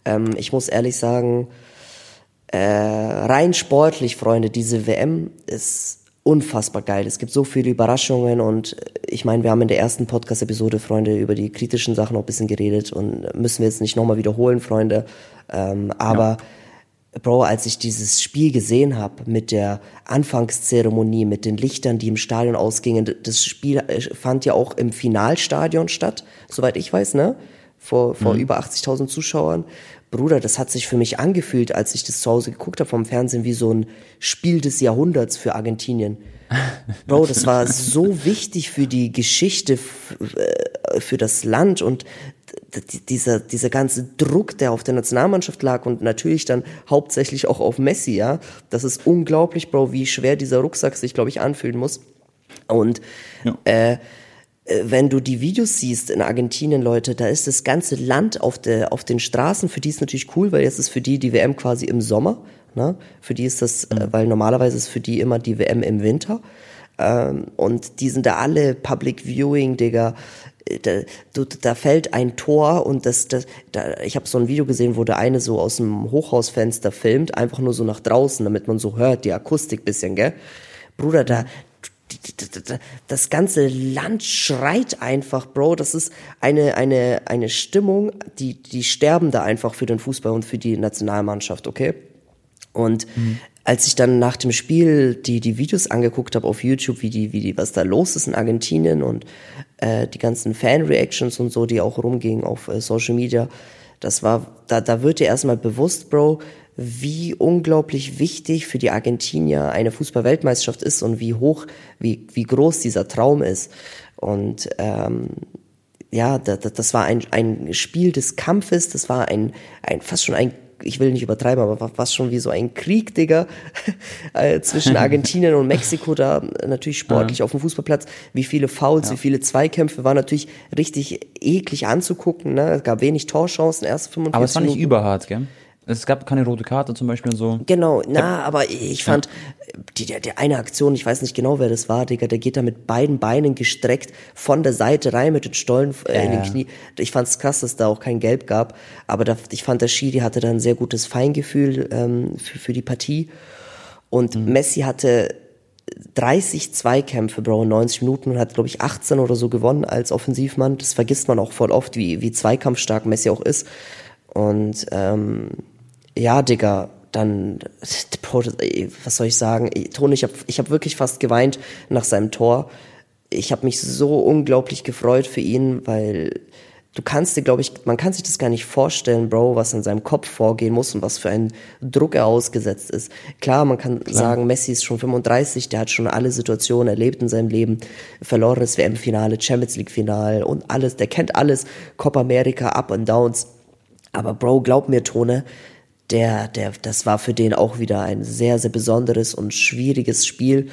Ähm, ich muss ehrlich sagen, äh, rein sportlich, Freunde, diese WM ist unfassbar geil. Es gibt so viele Überraschungen und ich meine, wir haben in der ersten Podcast-Episode, Freunde, über die kritischen Sachen noch ein bisschen geredet und müssen wir jetzt nicht nochmal wiederholen, Freunde. Ähm, aber ja. Bro, als ich dieses Spiel gesehen habe mit der Anfangszeremonie, mit den Lichtern, die im Stadion ausgingen, das Spiel äh, fand ja auch im Finalstadion statt, soweit ich weiß, ne? Vor, vor mhm. über 80.000 Zuschauern. Bruder, das hat sich für mich angefühlt, als ich das zu Hause geguckt habe vom Fernsehen, wie so ein Spiel des Jahrhunderts für Argentinien. <laughs> Bro, das war so wichtig für die Geschichte, äh, für das Land und dieser, dieser ganze Druck, der auf der Nationalmannschaft lag und natürlich dann hauptsächlich auch auf Messi, ja. Das ist unglaublich, Bro, wie schwer dieser Rucksack sich, glaube ich, anfühlen muss. Und ja. äh, äh, wenn du die Videos siehst in Argentinien, Leute, da ist das ganze Land auf, der, auf den Straßen. Für die ist natürlich cool, weil jetzt ist für die die WM quasi im Sommer. Ne? Für die ist das, äh, mhm. weil normalerweise ist für die immer die WM im Winter. Ähm, und die sind da alle Public Viewing, Digga. Da, da fällt ein Tor und das, das da, ich habe so ein Video gesehen, wo der eine so aus dem Hochhausfenster filmt, einfach nur so nach draußen, damit man so hört, die Akustik bisschen, gell? Bruder, da, das ganze Land schreit einfach, Bro. Das ist eine, eine, eine Stimmung, die, die sterben da einfach für den Fußball und für die Nationalmannschaft, okay? Und mhm. als ich dann nach dem Spiel die, die Videos angeguckt habe auf YouTube, wie die, wie die, was da los ist in Argentinien und äh, die ganzen Fan-Reactions und so, die auch rumgingen auf äh, Social Media, das war, da, da wird dir erstmal bewusst, Bro, wie unglaublich wichtig für die Argentinier eine Fußballweltmeisterschaft ist und wie hoch, wie, wie groß dieser Traum ist. Und ähm, ja, das, das war ein, ein Spiel des Kampfes, das war ein, ein fast schon ein ich will nicht übertreiben, aber fast schon wie so ein Krieg, Digga, <laughs> äh, zwischen <laughs> Argentinien und Mexiko da natürlich sportlich ja. auf dem Fußballplatz. Wie viele Fouls, ja. wie viele Zweikämpfe war natürlich richtig eklig anzugucken. Ne? Es gab wenig Torchancen, erst 45 Aber es war nicht Minuten. überhart, gell? Es gab keine rote Karte zum Beispiel und so. Genau, na, aber ich fand, die, der, der eine Aktion, ich weiß nicht genau, wer das war, Digga, der geht da mit beiden Beinen gestreckt von der Seite rein mit den Stollen äh, in den Knie. Ich fand's krass, dass da auch kein Gelb gab, aber da, ich fand, der Schiri hatte da ein sehr gutes Feingefühl ähm, für, für die Partie. Und mhm. Messi hatte 30 Zweikämpfe, Bro, in 90 Minuten und hat, glaube ich, 18 oder so gewonnen als Offensivmann. Das vergisst man auch voll oft, wie, wie zweikampfstark Messi auch ist. Und ähm, ja, Digga, dann, was soll ich sagen? Toni, ich habe ich hab wirklich fast geweint nach seinem Tor. Ich habe mich so unglaublich gefreut für ihn, weil du kannst dir, glaube ich, man kann sich das gar nicht vorstellen, Bro, was in seinem Kopf vorgehen muss und was für ein Druck er ausgesetzt ist. Klar, man kann Klar. sagen, Messi ist schon 35, der hat schon alle Situationen erlebt in seinem Leben, verlorenes WM-Finale, Champions League-Finale und alles, der kennt alles, Copa America, Up and Downs. Aber Bro, glaub mir, Tone, der, der, das war für den auch wieder ein sehr, sehr besonderes und schwieriges Spiel,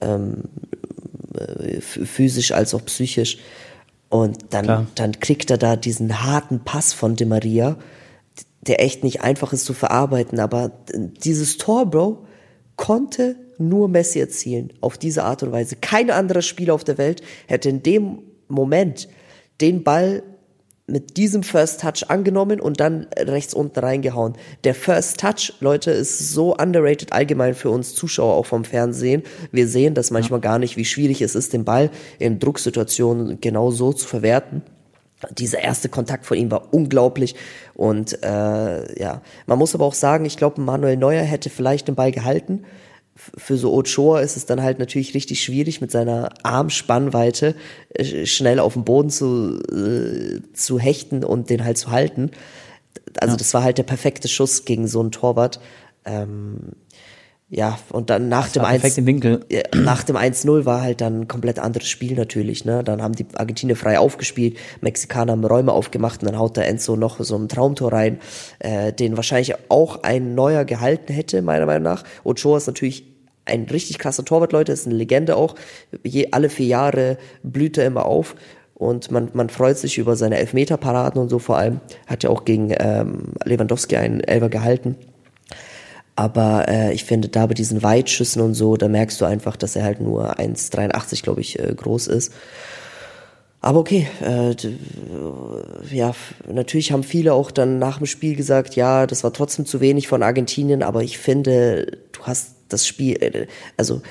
ähm, äh, physisch als auch psychisch. Und dann, dann kriegt er da diesen harten Pass von De Maria, der echt nicht einfach ist zu verarbeiten. Aber dieses Tor, Bro, konnte nur Messi erzielen. Auf diese Art und Weise. Kein anderer Spieler auf der Welt hätte in dem Moment den Ball mit diesem First Touch angenommen und dann rechts unten reingehauen. Der First Touch, Leute, ist so underrated allgemein für uns Zuschauer auch vom Fernsehen. Wir sehen das manchmal gar nicht, wie schwierig es ist, den Ball in Drucksituationen genau so zu verwerten. Dieser erste Kontakt von ihm war unglaublich und äh, ja, man muss aber auch sagen, ich glaube, Manuel Neuer hätte vielleicht den Ball gehalten für so Ochoa ist es dann halt natürlich richtig schwierig, mit seiner Armspannweite äh, schnell auf den Boden zu, äh, zu hechten und den halt zu halten. Also ja. das war halt der perfekte Schuss gegen so einen Torwart. Ähm, ja, und dann nach dem 1 nach dem 1-0 war halt dann ein komplett anderes Spiel natürlich, ne? Dann haben die Argentinier frei aufgespielt, Mexikaner haben Räume aufgemacht und dann haut der Enzo noch so ein Traumtor rein, äh, den wahrscheinlich auch ein neuer gehalten hätte, meiner Meinung nach. Ochoa ist natürlich ein richtig krasser Torwart, Leute, ist eine Legende auch. Je, alle vier Jahre blüht er immer auf und man, man freut sich über seine Elfmeterparaden und so vor allem. Hat ja auch gegen ähm, Lewandowski einen Elfer gehalten. Aber äh, ich finde, da bei diesen Weitschüssen und so, da merkst du einfach, dass er halt nur 1,83, glaube ich, äh, groß ist. Aber okay, äh, ja, natürlich haben viele auch dann nach dem Spiel gesagt, ja, das war trotzdem zu wenig von Argentinien, aber ich finde, du hast das Spiel, äh, also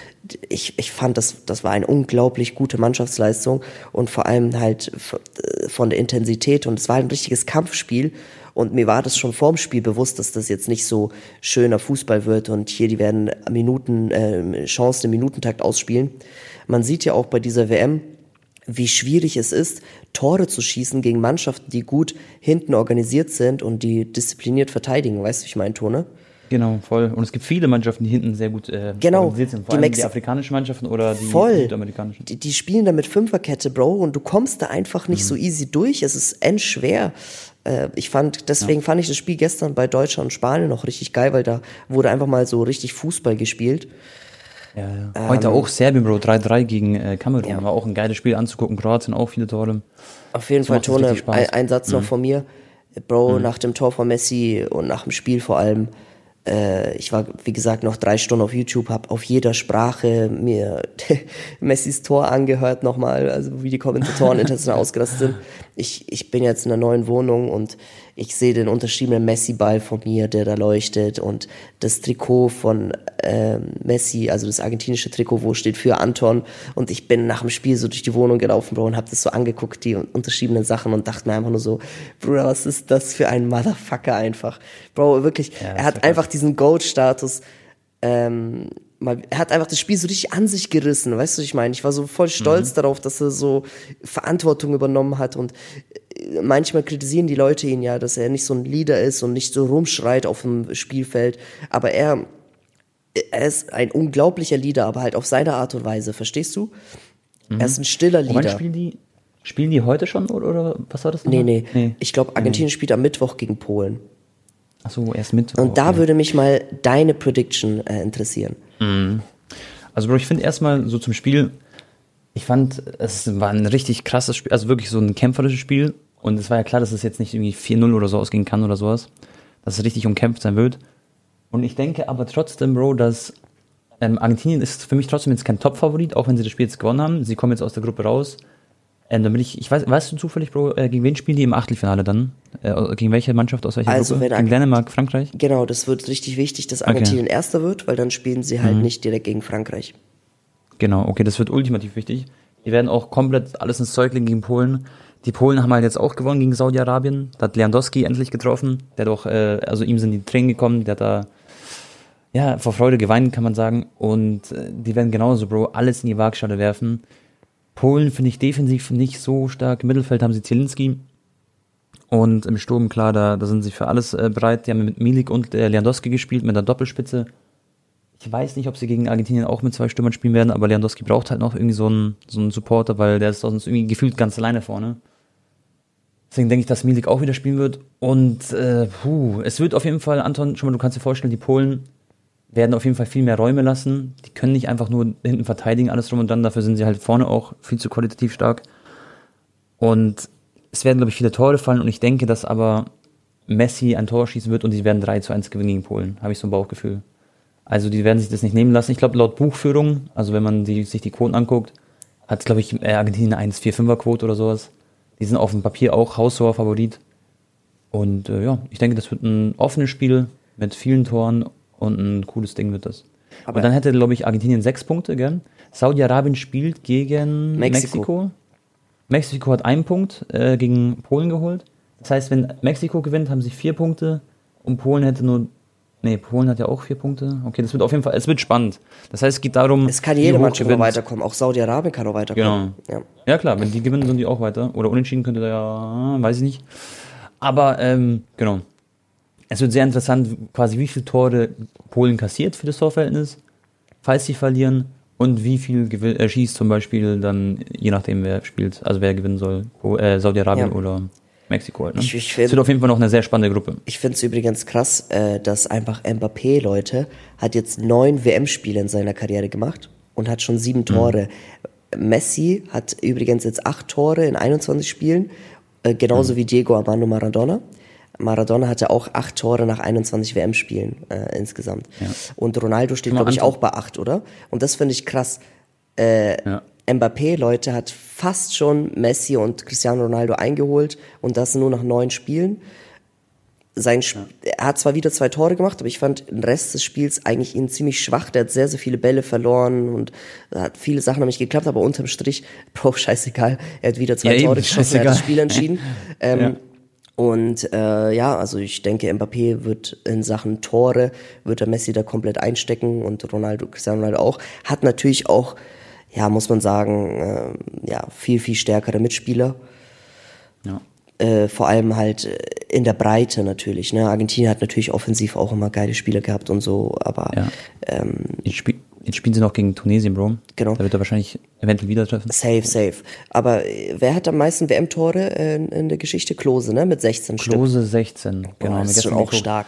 ich, ich fand, das, das war eine unglaublich gute Mannschaftsleistung und vor allem halt äh, von der Intensität und es war ein richtiges Kampfspiel und mir war das schon vorm Spiel bewusst, dass das jetzt nicht so schöner Fußball wird und hier die werden Minuten, äh, Chancen im Minutentakt ausspielen. Man sieht ja auch bei dieser WM, wie schwierig es ist, Tore zu schießen gegen Mannschaften, die gut hinten organisiert sind und die diszipliniert verteidigen. Weißt du, ich meine, Tone? Genau, voll. Und es gibt viele Mannschaften, die hinten sehr gut äh, genau, organisiert sind. Vor die allem die afrikanischen Mannschaften oder die voll. südamerikanischen. Die, die spielen da mit Fünferkette, Bro, und du kommst da einfach nicht mhm. so easy durch. Es ist endschwer. Äh, ich fand, deswegen ja. fand ich das Spiel gestern bei Deutschland und Spanien noch richtig geil, weil da wurde einfach mal so richtig Fußball gespielt. Ja, ja. Ähm, Heute auch Serbien, Bro, 3-3 gegen äh, Kamerun. Ja. War auch ein geiles Spiel anzugucken. Kroatien auch viele Tore. Auf jeden Fall, Tone, ein, ein, Satz mhm. noch von mir. Bro, mhm. nach dem Tor von Messi und nach dem Spiel vor allem, ich war, wie gesagt, noch drei Stunden auf YouTube, habe auf jeder Sprache mir <laughs> Messis Tor angehört nochmal, also wie die Kommentatoren international <laughs> ausgerastet sind. Ich, ich bin jetzt in einer neuen Wohnung und ich sehe den unterschriebenen Messi-Ball von mir, der da leuchtet und das Trikot von ähm, Messi, also das argentinische Trikot, wo steht für Anton und ich bin nach dem Spiel so durch die Wohnung gelaufen, Bro, und habe das so angeguckt, die unterschriebenen Sachen und dachte mir einfach nur so, Bruder, was ist das für ein Motherfucker einfach. Bro, wirklich, ja, er hat einfach diesen Goat-Status ähm, mal, er hat einfach das Spiel so richtig an sich gerissen, weißt du, was ich meine? Ich war so voll stolz mhm. darauf, dass er so Verantwortung übernommen hat und äh, manchmal kritisieren die Leute ihn ja, dass er nicht so ein Leader ist und nicht so rumschreit auf dem Spielfeld, aber er, er ist ein unglaublicher Leader, aber halt auf seine Art und Weise, verstehst du? Mhm. Er ist ein stiller Leader. Moment, spielen die, spielen die heute schon oder, oder was war das? Nee, nee, nee. Ich glaube, Argentinien nee. spielt am Mittwoch gegen Polen. Ach so, erst Mittwoch. Und da okay. würde mich mal deine Prediction äh, interessieren. Mhm. Also, Bro, ich finde erstmal so zum Spiel, ich fand, es war ein richtig krasses Spiel, also wirklich so ein kämpferisches Spiel. Und es war ja klar, dass es jetzt nicht irgendwie 4-0 oder so ausgehen kann oder sowas. Dass es richtig umkämpft sein wird. Und ich denke aber trotzdem, Bro, dass ähm, Argentinien ist für mich trotzdem jetzt kein Top-Favorit, auch wenn sie das Spiel jetzt gewonnen haben. Sie kommen jetzt aus der Gruppe raus. Ähm, bin ich, ich weiß, weißt du zufällig, Bro, äh, gegen wen spielen die im Achtelfinale dann? Äh, gegen welche Mannschaft aus welcher also Gruppe? Gegen Dänemark, Frankreich? Genau, das wird richtig wichtig, dass Argentinien okay. Erster wird, weil dann spielen sie halt mhm. nicht direkt gegen Frankreich. Genau, okay, das wird ultimativ wichtig. Die werden auch komplett alles ins Zeug legen gegen Polen. Die Polen haben halt jetzt auch gewonnen gegen Saudi-Arabien. Da hat Lewandowski endlich getroffen. Der hat auch, äh, also ihm sind die Tränen gekommen. Der hat da, ja, vor Freude geweint, kann man sagen. Und äh, die werden genauso, Bro, alles in die Waagschale werfen. Polen finde ich defensiv nicht so stark. Im Mittelfeld haben sie Zielinski. Und im Sturm, klar, da, da sind sie für alles äh, bereit. Die haben mit Milik und äh, Lewandowski gespielt, mit der Doppelspitze. Ich weiß nicht, ob sie gegen Argentinien auch mit zwei Stürmern spielen werden, aber Lewandowski braucht halt noch irgendwie so einen, so einen Supporter, weil der ist sonst irgendwie gefühlt ganz alleine vorne. Deswegen denke ich, dass Milik auch wieder spielen wird. Und äh, puh, es wird auf jeden Fall, Anton, schon mal, du kannst dir vorstellen, die Polen werden auf jeden Fall viel mehr Räume lassen. Die können nicht einfach nur hinten verteidigen, alles drum und dann. Dafür sind sie halt vorne auch viel zu qualitativ stark. Und es werden, glaube ich, viele Tore fallen und ich denke, dass aber Messi ein Tor schießen wird und sie werden 3 zu 1 gewinnen gegen Polen. Habe ich so ein Bauchgefühl. Also die werden sich das nicht nehmen lassen. Ich glaube, laut Buchführung, also wenn man die, sich die Quoten anguckt, hat, glaube ich, äh, Argentinien eine 1-4-5er-Quote oder sowas. Die sind auf dem Papier auch haushoher Favorit. Und äh, ja, ich denke, das wird ein offenes Spiel mit vielen Toren und ein cooles Ding wird das. Aber und dann hätte, glaube ich, Argentinien sechs Punkte, gell? Saudi-Arabien spielt gegen Mexiko. Mexiko. Mexiko hat einen Punkt äh, gegen Polen geholt. Das heißt, wenn Mexiko gewinnt, haben sie vier Punkte und Polen hätte nur. Nee, Polen hat ja auch vier Punkte. Okay, das wird auf jeden Fall, es wird spannend. Das heißt, es geht darum. Es kann jede Mannschaft weiterkommen, auch Saudi-Arabien kann noch weiterkommen. Genau. Ja. ja. klar, wenn die gewinnen, sind die auch weiter. Oder unentschieden könnte da ja, weiß ich nicht. Aber, ähm, genau. Es wird sehr interessant, quasi wie viele Tore Polen kassiert für das Torverhältnis, falls sie verlieren und wie viel äh, schießt zum Beispiel dann, je nachdem wer spielt, also wer gewinnen soll, äh, Saudi-Arabien Ja. oder Mexiko halt. Ne? Ich- ich es find- wird auf jeden Fall noch eine sehr spannende Gruppe. Ich finde es übrigens krass, äh, dass einfach Mbappé, Leute, hat jetzt neun WM-Spiele in seiner Karriere gemacht und hat schon sieben Tore. Messi hat übrigens jetzt acht Tore in 21 Spielen, äh, genauso wie Diego Armando Maradona. Maradona hatte auch acht Tore nach 21 WM-Spielen äh, insgesamt. Und Ronaldo steht, glaube ich, auch bei acht, oder? Und das finde ich krass. Ja. Mbappé, Leute, hat fast schon Messi und Cristiano Ronaldo eingeholt und das nur nach neun Spielen. Sein Sp Er hat zwar wieder zwei Tore gemacht, aber ich fand den Rest des Spiels eigentlich ihn ziemlich schwach. Der hat sehr, sehr viele Bälle verloren und hat viele Sachen haben nicht geklappt, aber unterm Strich, <laughs> Bro, scheißegal. Er hat wieder zwei Ja, eben, Tore geschossen, er hat das. Spiel entschieden. <laughs> ähm, Ja. Und äh, ja, also ich denke, Mbappé wird in Sachen Tore, wird er Messi da komplett einstecken und Ronaldo, Cristiano Ronaldo auch. Hat natürlich auch, ja, muss man sagen, äh, ja, viel, viel stärkere Mitspieler. Ja. Äh, vor allem halt in der Breite natürlich. Ne? Argentinien hat natürlich offensiv auch immer geile Spieler gehabt und so, aber Ja. Spiel, jetzt spielen sie noch gegen Tunesien, Bro. Genau. Da wird er wahrscheinlich eventuell wieder treffen. safe, safe. Aber äh, wer hat am meisten WM-Tore äh, in, in der Geschichte? Klose, ne? Mit 16 Stück. Klose 16. Boah, Genau. das ist schon auch stark.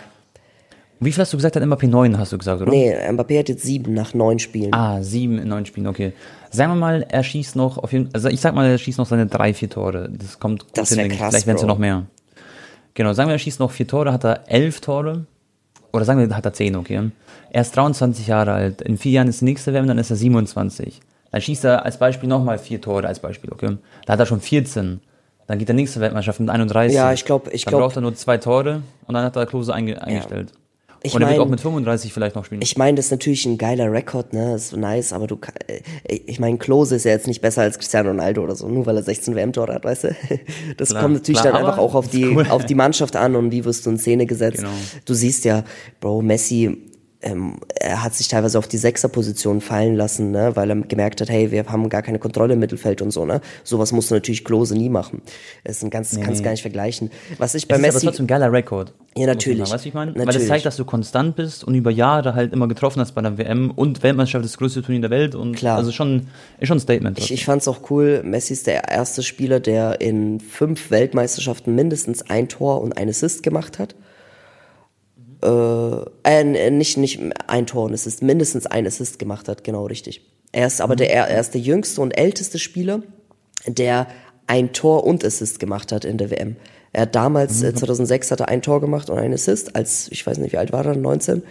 Wie viel hast du gesagt, hat Mbappé 9, hast du gesagt, oder? Nee, Mbappé hat jetzt sieben nach neun Spielen. Ah, sieben in neun Spielen, okay. Sagen wir mal, er schießt noch auf jeden also ich sag mal, er schießt noch seine drei, vier Tore. Das kommt gut Das hin, krass, Vielleicht werden es ja noch mehr. Genau, sagen wir, er schießt noch vier Tore, hat er elf Tore. Oder sagen wir, hat er zehn, okay. Er ist 23 Jahre alt. In vier Jahren ist die nächste WM, dann ist er 27. Dann schießt er als Beispiel nochmal vier Tore als Beispiel, okay. Da hat er schon 14. Dann geht der nächste Weltmeisterschaft mit 31. Ja, ich glaub- ich Dann glaub- braucht er nur zwei Tore und dann hat er Klose einge eingestellt. Ich und er wird mein- auch mit 35 vielleicht noch spielen. Ich meine, das ist natürlich ein geiler Rekord, ne? Das ist nice, aber du äh, ich meine, Klose ist ja jetzt nicht besser als Cristiano Ronaldo oder so, nur weil er 16 WM-Tore hat, weißt du? <laughs> Das Klar, kommt natürlich klar, dann einfach auch auf die, cool. auf die Mannschaft an und wie wirst du in Szene gesetzt. Genau. Du siehst ja, Bro, Messi, ähm, er hat sich teilweise auf die Sechserposition fallen lassen, ne? weil er gemerkt hat, hey, wir haben gar keine Kontrolle im Mittelfeld und so, ne? Sowas musst du natürlich Klose nie machen. Das ist ein ganz, kannst nee. gar nicht vergleichen. Was ich bei Es ist aber Messi, trotzdem ein geiler Rekord. Ja, natürlich. Weißt du, ich meine? Weil Natürlich. das zeigt, dass du konstant bist und über Jahre halt immer getroffen hast bei der WM und Weltmeisterschaft ist das größte Turnier der Welt und Klar. also schon, ist schon ein Statement. Ich, ich fand's auch cool, Messi ist der erste Spieler, der in fünf Weltmeisterschaften mindestens ein Tor und ein Assist gemacht hat. Äh, äh, nicht, nicht ein Tor und Assist, mindestens ein Assist gemacht hat, genau richtig. Er ist aber der, er ist der jüngste und älteste Spieler, der ein Tor und Assist gemacht hat in der WM. Er hat damals, äh, 2006 hat er ein Tor gemacht und ein Assist, als, ich weiß nicht, wie alt war er, 19.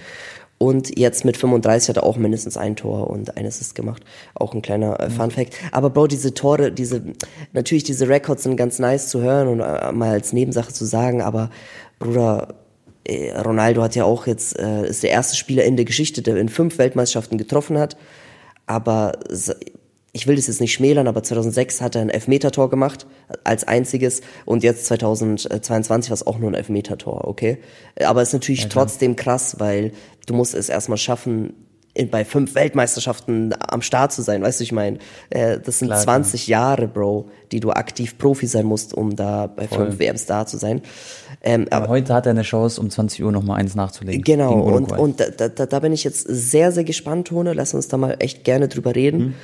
Und jetzt mit 35 hat er auch mindestens ein Tor und ein Assist gemacht. Auch ein kleiner äh, Fun Fact. Aber Bro, diese Tore, diese, natürlich diese Records sind ganz nice zu hören und äh, mal als Nebensache zu sagen, aber Bruder, äh, Ronaldo hat ja auch jetzt, äh, ist der erste Spieler in der Geschichte, der in fünf Weltmeisterschaften getroffen hat. Aber ich will das jetzt nicht schmälern, aber 2006 hat er ein Elfmetertor gemacht, als einziges. Und jetzt 2022 war es auch nur ein Elfmetertor, okay? Aber es ist natürlich trotzdem krass, weil du musst es erstmal schaffen, in, bei fünf Weltmeisterschaften am Start zu sein, weißt du, ich meine, äh, das sind Klar, 20 Jahre, Bro, die du aktiv Profi sein musst, um da bei Voll. fünf WMs da zu sein. Ähm, aber Aber heute hat er eine Chance, um 20 Uhr nochmal eins nachzulegen. Genau, und, und da, da, da bin ich jetzt sehr, sehr gespannt, Tone. Lass uns da mal echt gerne drüber reden.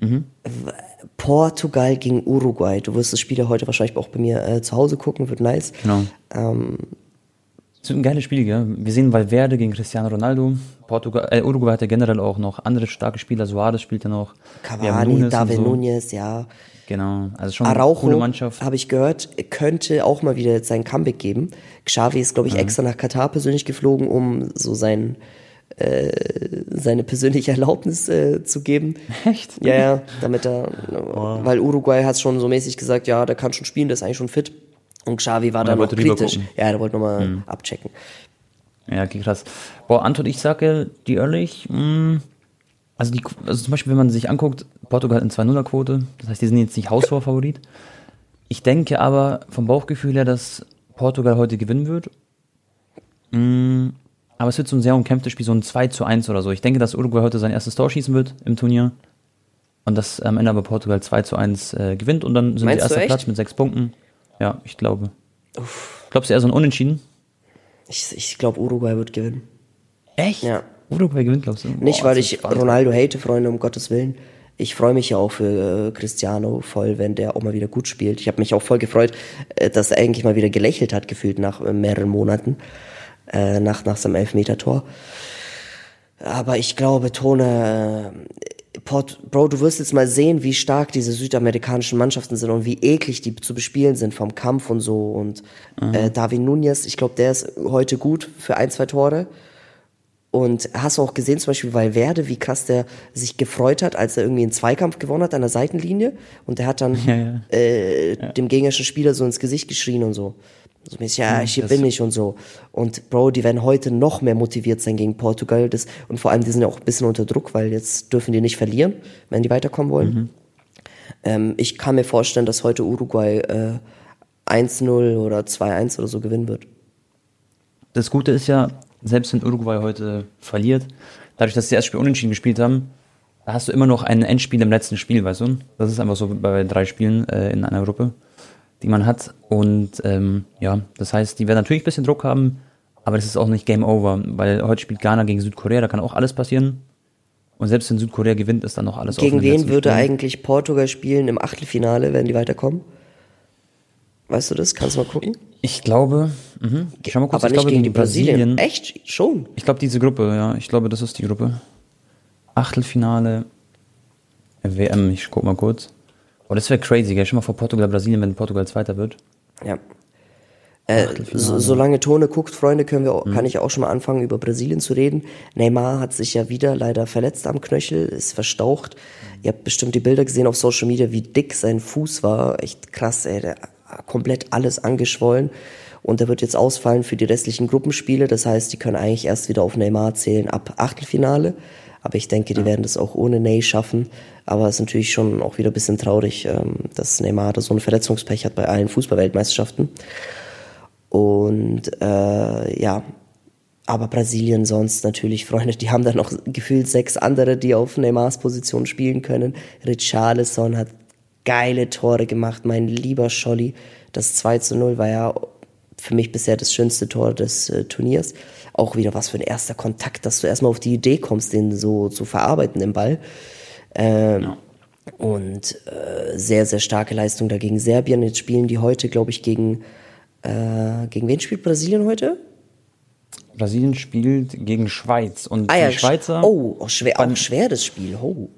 Mhm. W- Portugal gegen Uruguay. Du wirst das Spiel ja heute wahrscheinlich auch bei mir äh, zu Hause gucken, wird nice. Genau. Ähm, Es wird ein geiles Spiel, gell? Wir sehen Valverde gegen Cristiano Ronaldo. Portugal, äh, Uruguay hat ja generell auch noch andere starke Spieler. Suarez spielt ja noch. Cavani, Nunes David so. Nunez, ja. Genau, also schon eine coole Araujo, Mannschaft. habe ich gehört, könnte auch mal wieder jetzt sein Comeback geben. Xavi ist, glaube ich, extra nach Katar persönlich geflogen, um so sein, äh, seine persönliche Erlaubnis äh, zu geben. <laughs> Echt? Ja, ja, damit er, weil Uruguay hat schon so mäßig gesagt, ja, der kann schon spielen, der ist eigentlich schon fit. Und Xavi war er dann noch kritisch. Ja, der wollte nochmal abchecken. Ja, okay, krass. Boah, Anton, ich sage dir ehrlich, mh, also, die, also zum Beispiel, wenn man sich anguckt, Portugal hat eine 2-0er-Quote, das heißt, die sind jetzt nicht Haustorfavorit. Ich denke aber vom Bauchgefühl her, dass Portugal heute gewinnen wird. Mh, aber es wird so ein sehr umkämpftes Spiel, so ein 2 zu 1 oder so. Ich denke, dass Uruguay heute sein erstes Tor schießen wird im Turnier. Und dass am Ende aber Portugal 2 zu 1 äh, gewinnt und dann sind Meinst sie erster? Platz mit sechs Punkten. Ja, ich glaube. Glaubst du eher so ein Unentschieden? Ich, ich glaube, Uruguay wird gewinnen. Echt? Ja. Uruguay gewinnt, glaubst du? Nicht, Boah, weil das ich. Ronaldo hate, Freunde, um Gottes Willen. Ich freue mich ja auch für äh, Cristiano voll, wenn der auch mal wieder gut spielt. Ich habe mich auch voll gefreut, äh, dass er eigentlich mal wieder gelächelt hat, gefühlt nach äh, mehreren Monaten, äh, nach, nach seinem Elfmeter-Tor. Aber ich glaube, Tone, äh, Port, Bro, du wirst jetzt mal sehen, wie stark diese südamerikanischen Mannschaften sind und wie eklig die zu bespielen sind vom Kampf und so. Und äh, David Nunez, ich glaube, der ist heute gut für ein, zwei Tore. Und hast du auch gesehen, zum Beispiel bei Werde, wie krass der sich gefreut hat, als er irgendwie einen Zweikampf gewonnen hat an der Seitenlinie. Und der hat dann <laughs> Ja, ja. Äh, dem gegnerischen Spieler so ins Gesicht geschrien und so. So mäßig, ja, ich das- bin ich und so. Und Bro, die werden heute noch mehr motiviert sein gegen Portugal. Das, und vor allem, die sind ja auch ein bisschen unter Druck, weil jetzt dürfen die nicht verlieren, wenn die weiterkommen wollen. Ähm, ich kann mir vorstellen, dass heute Uruguay äh, 1-0 oder 2-1 oder so gewinnen wird. Das Gute ist ja, selbst wenn Uruguay heute verliert, dadurch, dass sie das Spiel unentschieden gespielt haben, da hast du immer noch ein Endspiel im letzten Spiel, weißt du? Das ist einfach so bei drei Spielen äh, in einer Gruppe, die man hat. Und ähm, ja, das heißt, die werden natürlich ein bisschen Druck haben, aber das ist auch nicht Game Over, weil heute spielt Ghana gegen Südkorea, da kann auch alles passieren. Und selbst wenn Südkorea gewinnt, ist dann noch alles Gegen wen würde Spiel. eigentlich Portugal spielen im Achtelfinale, wenn die weiterkommen? Weißt du das? Kannst du mal gucken? Ich glaube, mhm. ich schau mal kurz, Aber ich nicht glaube gegen die Brasilien. Echt? Schon? Ich glaube, diese Gruppe, ja. Ich glaube, das ist die Gruppe. Achtelfinale WM, ich guck mal kurz. Oh, das wäre crazy, gell? Schon mal vor Portugal, Brasilien, wenn Portugal Zweiter wird. Ja. Äh, so, solange Tone guckt, Freunde, können wir, Mhm. kann ich auch schon mal anfangen, über Brasilien zu reden. Neymar hat sich ja wieder leider verletzt am Knöchel, ist verstaucht. Ihr habt bestimmt die Bilder gesehen auf Social Media, wie dick sein Fuß war. Echt krass, ey. Der komplett alles angeschwollen. Und er wird jetzt ausfallen für die restlichen Gruppenspiele. Das heißt, die können eigentlich erst wieder auf Neymar zählen ab Achtelfinale. Aber ich denke, die werden das auch ohne Ney schaffen. Aber es ist natürlich schon auch wieder ein bisschen traurig, ähm, dass Neymar da so ein Verletzungspech hat bei allen Fußballweltmeisterschaften. Und äh, ja, aber Brasilien sonst natürlich, <laughs> Freunde, die haben da noch gefühlt sechs andere, die auf Neymars Position spielen können. Richarlison hat geile Tore gemacht, mein lieber Scholli. Das 2 zu 0 war ja für mich bisher das schönste Tor des äh, Turniers. Auch wieder was für ein erster Kontakt, dass du erstmal auf die Idee kommst, den so zu verarbeiten, den Ball. Ähm, Und äh, sehr, sehr starke Leistung dagegen Serbien. Jetzt spielen die heute, glaube ich, gegen, äh, gegen wen spielt Brasilien heute? Brasilien spielt gegen Schweiz. Und Ah ja, die Schweizer, Oh, auch schwer, auch schwer das Spiel. Oh.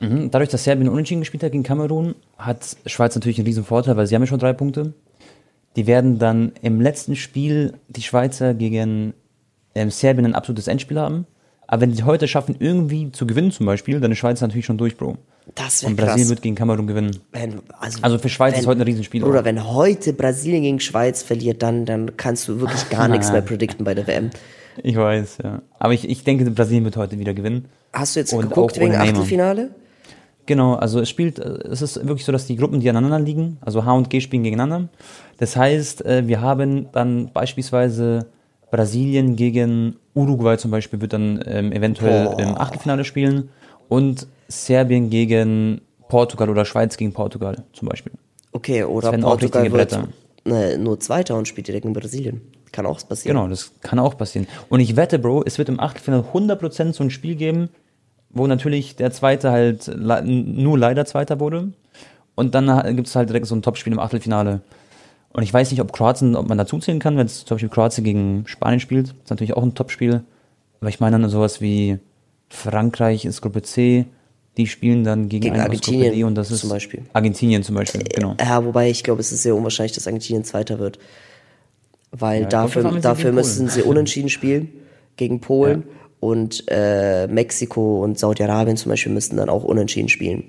Mhm. dadurch, dass Serbien unentschieden gespielt hat gegen Kamerun, hat Schweiz natürlich einen riesen Vorteil, weil sie haben ja schon drei Punkte. Die werden dann im letzten Spiel die Schweizer gegen ähm, Serbien ein absolutes Endspiel haben. Aber wenn sie heute schaffen, irgendwie zu gewinnen zum Beispiel, dann ist Schweiz natürlich schon durch, Bro. Das wäre Und Brasilien krass. wird gegen Kamerun gewinnen. Wenn, also, Also für Schweiz ist heute ein Riesenspiel auch. wenn heute Brasilien gegen Schweiz verliert, dann, dann kannst du wirklich gar nichts mehr <laughs> predikten bei der WM. Ich weiß, ja. Aber ich, ich denke, Brasilien wird heute wieder gewinnen. Hast du jetzt Und geguckt wegen ohne Neymar. Genau, also es spielt, äh, es ist wirklich so, dass die Gruppen, die aneinander liegen, also H und G spielen gegeneinander. Das heißt, äh, wir haben dann beispielsweise Brasilien gegen Uruguay zum Beispiel wird dann ähm, eventuell Boah. im Achtelfinale spielen und Serbien gegen Portugal oder Schweiz gegen Portugal zum Beispiel. Okay, oder Portugal wird ne, nur Zweiter und spielt direkt in Brasilien. Kann auch passieren. Genau, das kann auch passieren. Und ich wette, Bro, es wird im Achtelfinale 100% so ein Spiel geben, wo natürlich der Zweite halt le nur leider Zweiter wurde. Und dann gibt es halt direkt so ein Topspiel im Achtelfinale. Und ich weiß nicht, ob Kroatien, ob man dazu zählen kann, wenn es zum Beispiel Kroatien gegen Spanien spielt. Das ist natürlich auch ein Topspiel. Aber ich meine dann sowas wie Frankreich ist Gruppe C, die spielen dann gegen, Gegen Argentinien Gruppe D und das ist zum Beispiel. Argentinien zum Beispiel, genau. Ja, wobei ich glaube, es ist sehr unwahrscheinlich, dass Argentinien Zweiter wird. Weil Ja, dafür, sie dafür müssen sie unentschieden spielen gegen Polen. Und äh, Mexiko und Saudi-Arabien zum Beispiel müssten dann auch unentschieden spielen,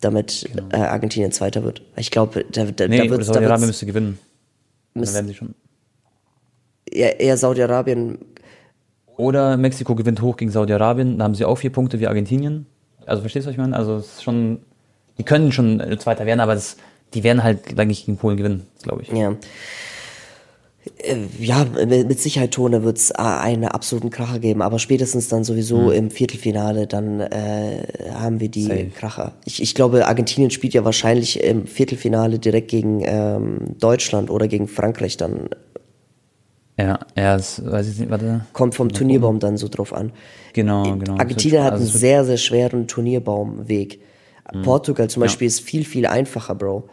damit äh, Argentinien Zweiter wird. Ich glaube, da, da, Nee, da wird Saudi-Arabien müsste gewinnen. Dann müsst- werden sie schon. eher, eher Saudi-Arabien. Oder Mexiko gewinnt hoch gegen Saudi-Arabien, da haben sie auch vier Punkte wie Argentinien. Also verstehst du, was ich meine? Also es ist schon, die können schon Zweiter werden, aber das, die werden halt eigentlich gegen Polen gewinnen, glaube ich. Ja. Äh, Ja, mit Sicherheit, Tone, wird es einen absoluten Kracher geben, aber spätestens dann sowieso im Viertelfinale, dann äh, haben wir die. Safe. Kracher. Ich, ich glaube, Argentinien spielt ja wahrscheinlich im Viertelfinale direkt gegen ähm, Deutschland oder gegen Frankreich dann. Ja, ja, das weiß ich nicht, warte. Kommt vom Turnierbaum dann so drauf an. Genau, genau. Argentinien hat Also einen sehr, sehr schweren Turnierbaumweg. Mhm. Portugal zum Beispiel ist viel, viel einfacher, Bro.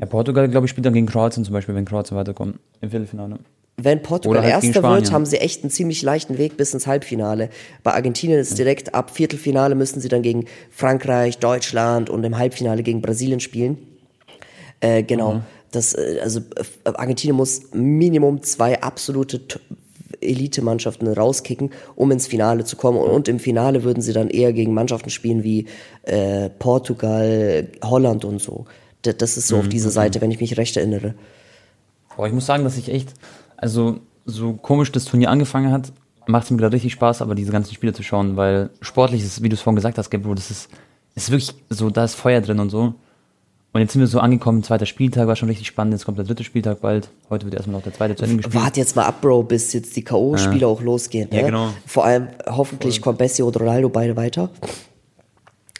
Ja, Portugal, glaube ich, spielt dann gegen Kroatien zum Beispiel, wenn Kroatien weiterkommt im Viertelfinale. Wenn Portugal halt Erster wird, haben sie echt einen ziemlich leichten Weg bis ins Halbfinale. Bei Argentinien ist direkt ab Viertelfinale müssen sie dann gegen Frankreich, Deutschland und im Halbfinale gegen Brasilien spielen. Äh, genau. Mhm. Das, äh, also äh, Argentinien muss Minimum zwei absolute Elite-Mannschaften rauskicken, um ins Finale zu kommen. Und, und im Finale würden sie dann eher gegen Mannschaften spielen wie äh, Portugal, Holland und so. Das ist so Mhm, auf dieser Seite, wenn ich mich recht erinnere. Boah, ich muss sagen, dass ich echt, also so komisch das Turnier angefangen hat, macht es mir gerade richtig Spaß, aber diese ganzen Spiele zu schauen, weil sportlich ist, wie du es vorhin gesagt hast, Bro, das ist, ist wirklich so, da ist Feuer drin und so. Und jetzt sind wir so angekommen, zweiter Spieltag war schon richtig spannend, jetzt kommt der dritte Spieltag bald. Heute wird erstmal noch der zweite zu Ende gespielt. Wart jetzt mal ab, Bro, bis jetzt die K.O.-Spiele auch losgehen. Ja, ne? genau. Vor allem, hoffentlich kommt Messi und Ronaldo beide weiter.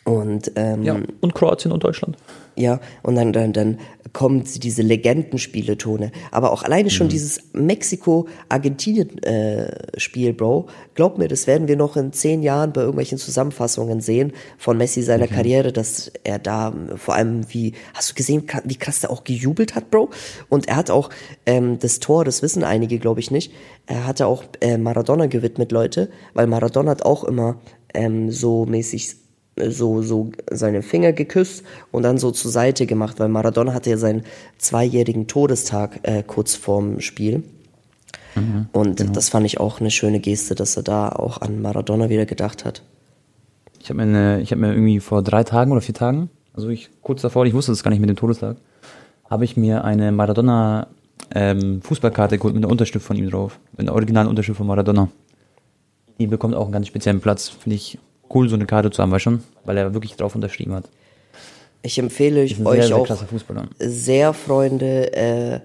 Und ähm, Ja, und Kroatien und Deutschland. Ja, und dann, dann, dann kommen sie diese Legendenspieletone. Aber auch alleine schon dieses Mexiko-Argentinien-Spiel, Bro. Glaub mir, das werden wir noch in zehn Jahren bei irgendwelchen Zusammenfassungen sehen von Messi seiner Karriere, dass er da vor allem wie, hast du gesehen, wie krass der auch gejubelt hat, Bro? Und er hat auch ähm, das Tor, das wissen einige, glaube ich nicht, er hatte auch äh, Maradona gewidmet, Leute, weil Maradona hat auch immer ähm, so mäßig so, so seine Finger geküsst und dann so zur Seite gemacht, weil Maradona hatte ja seinen zweijährigen Todestag äh, kurz vorm Spiel. und das fand ich auch eine schöne Geste, dass er da auch an Maradona wieder gedacht hat. Ich habe mir, eine- ich hab mir irgendwie vor drei Tagen oder vier Tagen, also ich kurz davor, ich wusste es gar nicht mit dem Todestag, habe ich mir eine Maradona ähm, Fußballkarte geholt mit einer Unterschrift von ihm drauf, mit einer originalen Unterschrift von Maradona. Die bekommt auch einen ganz speziellen Platz, finde ich cool, so eine Karte zu haben, weißt schon, weil er wirklich drauf unterschrieben hat. Ich empfehle Ist euch, sehr, sehr auch sehr, Freunde, äh,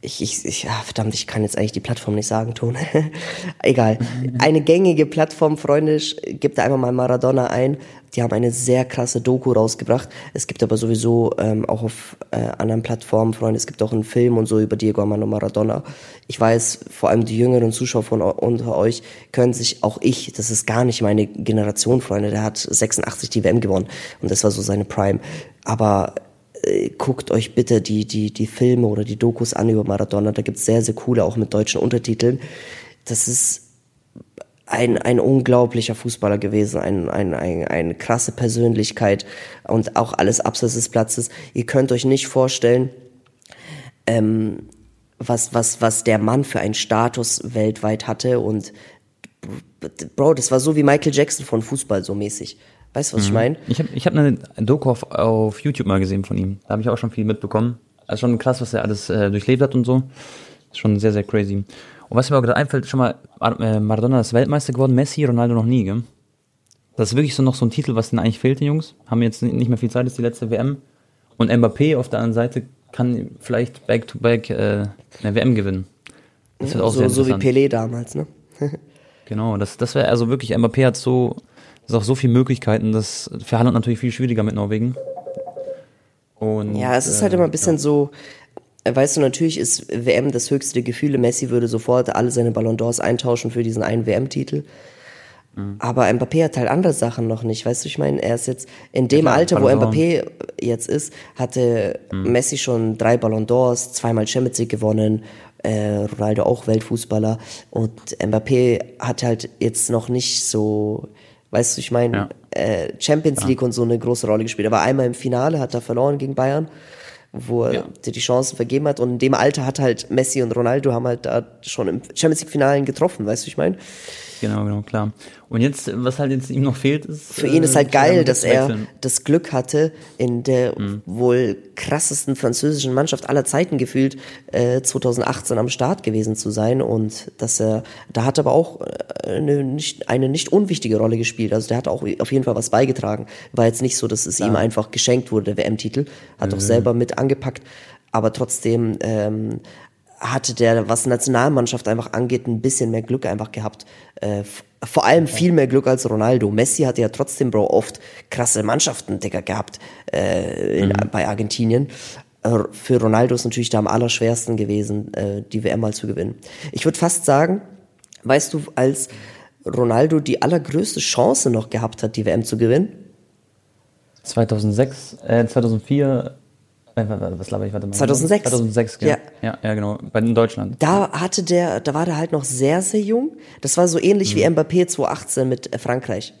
ich, ich, ich, ah, verdammt, ich kann jetzt eigentlich die Plattform nicht sagen, Ton. <laughs> Egal. Eine gängige Plattform, Freunde, gebt da einfach mal Maradona ein. Die haben eine sehr krasse Doku rausgebracht. Es gibt aber sowieso ähm, auch auf äh, anderen Plattformen, Freunde, es gibt auch einen Film und so über Diego Armando Maradona. Ich weiß, vor allem die jüngeren Zuschauer von unter euch können sich, auch ich, das ist gar nicht meine Generation, Freunde, der hat 86 die WM gewonnen und das war so seine Prime. Aber äh, guckt euch bitte die, die, die Filme oder die Dokus an über Maradona. Da gibt's sehr, sehr coole, auch mit deutschen Untertiteln. Das ist ein, ein unglaublicher Fußballer gewesen, ein, ein, ein, eine krasse Persönlichkeit und auch alles abseits des Platzes. Ihr könnt euch nicht vorstellen, ähm, was, was, was der Mann für einen Status weltweit hatte und Bro, das war so wie Michael Jackson von Fußball, so mäßig. Weißt du, was ich meine? Ich habe ich hab eine Doku auf, auf YouTube mal gesehen von ihm. Da habe ich auch schon viel mitbekommen. Also schon krass, was er alles äh, durchlebt hat und so. Ist schon sehr, sehr crazy. Und was mir auch gerade einfällt, schon mal, äh, Maradona ist Weltmeister geworden, Messi, Ronaldo noch nie, gell? Das ist wirklich so noch so ein Titel, was denen eigentlich fehlt, den Jungs. Haben jetzt nicht mehr viel Zeit, ist die letzte WM. Und Mbappé auf der anderen Seite kann vielleicht back-to-back äh, eine WM gewinnen. Das wird auch So, sehr so wie. Pelé damals, ne? <laughs> Genau, das, das wäre also wirklich, Mbappé hat so, das auch so viele Möglichkeiten, das Haaland natürlich viel schwieriger mit Norwegen. Und, Ja, es ist halt äh, immer ein bisschen so, äh, weißt du, natürlich ist WM das höchste der Gefühle. Messi würde sofort alle seine Ballon d'Ors eintauschen für diesen einen WM-Titel. Mhm. Aber Mbappé hat halt andere Sachen noch nicht, weißt du, ich meine, er ist jetzt in dem klar, Alter, wo. Mbappé jetzt ist, hatte Mhm. Messi schon drei Ballon d'Ors, zweimal Champions League gewonnen, äh, Ronaldo auch Weltfußballer und Mbappé hat halt jetzt noch nicht so, weißt du, ich meine, Ja. äh, Champions League und so eine große Rolle gespielt. Aber einmal im Finale hat er verloren gegen Bayern, wo er Ja. die Chancen vergeben hat. Und in dem Alter hat halt Messi und Ronaldo haben halt da schon im Champions League Finalen getroffen, weißt du, ich meine? Genau, genau, klar. Und jetzt, was halt jetzt ihm noch fehlt, ist. Für ihn ist halt äh, geil, dass er das Glück hatte, in der Mhm. wohl krassesten französischen Mannschaft aller Zeiten gefühlt äh, 2018 am Start gewesen zu sein und dass er, da hat er aber auch äh, eine nicht, eine nicht unwichtige Rolle gespielt. Also der hat auch auf jeden Fall was beigetragen. War jetzt nicht so, dass es ihm einfach geschenkt wurde, der WM-Titel. Hat Mhm. auch selber mit angepackt, aber trotzdem ähm, hatte der, was Nationalmannschaft einfach angeht, ein bisschen mehr Glück einfach gehabt. Äh, vor allem viel mehr Glück als Ronaldo. Messi hatte ja trotzdem, Bro, oft krasse Mannschaften, Digga, gehabt äh, in, bei Argentinien. äh, für Ronaldo ist natürlich da am allerschwersten gewesen, äh, die WM mal zu gewinnen. Ich würde fast sagen, weißt du, als Ronaldo die allergrößte Chance noch gehabt hat, die WM zu gewinnen? 2006, äh, 2004, äh, was laber ich, warte mal. 2006. 2006, ja. Ja. Ja, ja, genau, bei in Deutschland. Da hatte der, da war der halt noch sehr, sehr jung. Das war so ähnlich wie Mbappé 2018 mit äh, Frankreich.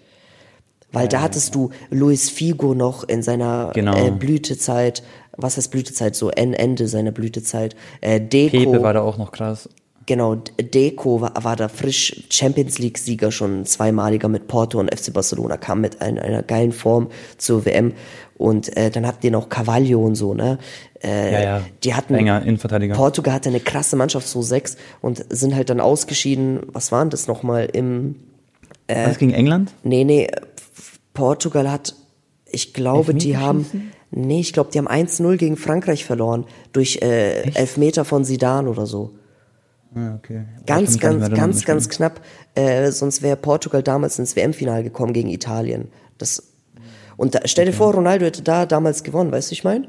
Weil da hattest du Luis Figo noch in seiner Genau. äh, Blütezeit. Was heißt Blütezeit? So en- Ende seiner Blütezeit. Äh, Deco. Pepe war da auch noch krass. Genau, Deco war, war da frisch Champions League-Sieger, schon zweimaliger mit Porto und FC Barcelona, kam mit ein, einer geilen Form zur WM. Und äh, dann hatten die noch Cavaglio und so, ne? Äh, Ja, ja. Die hatten, Enger Innenverteidiger. Portugal hatte eine krasse Mannschaft, so sechs, und sind halt dann ausgeschieden, was waren das nochmal, im, was gegen England? nee, nee, Portugal hat, ich glaube, die haben, nee, ich glaube, die haben 1-0 gegen Frankreich verloren, durch äh, Elfmeter von Sidan oder so. Ja, okay. Ganz, ganz, ganz, ganz knapp. Äh, sonst wäre Portugal damals ins WM-Finale gekommen gegen Italien. Das, und da, stell dir vor, Ronaldo hätte da damals gewonnen, weißt du, ich meine?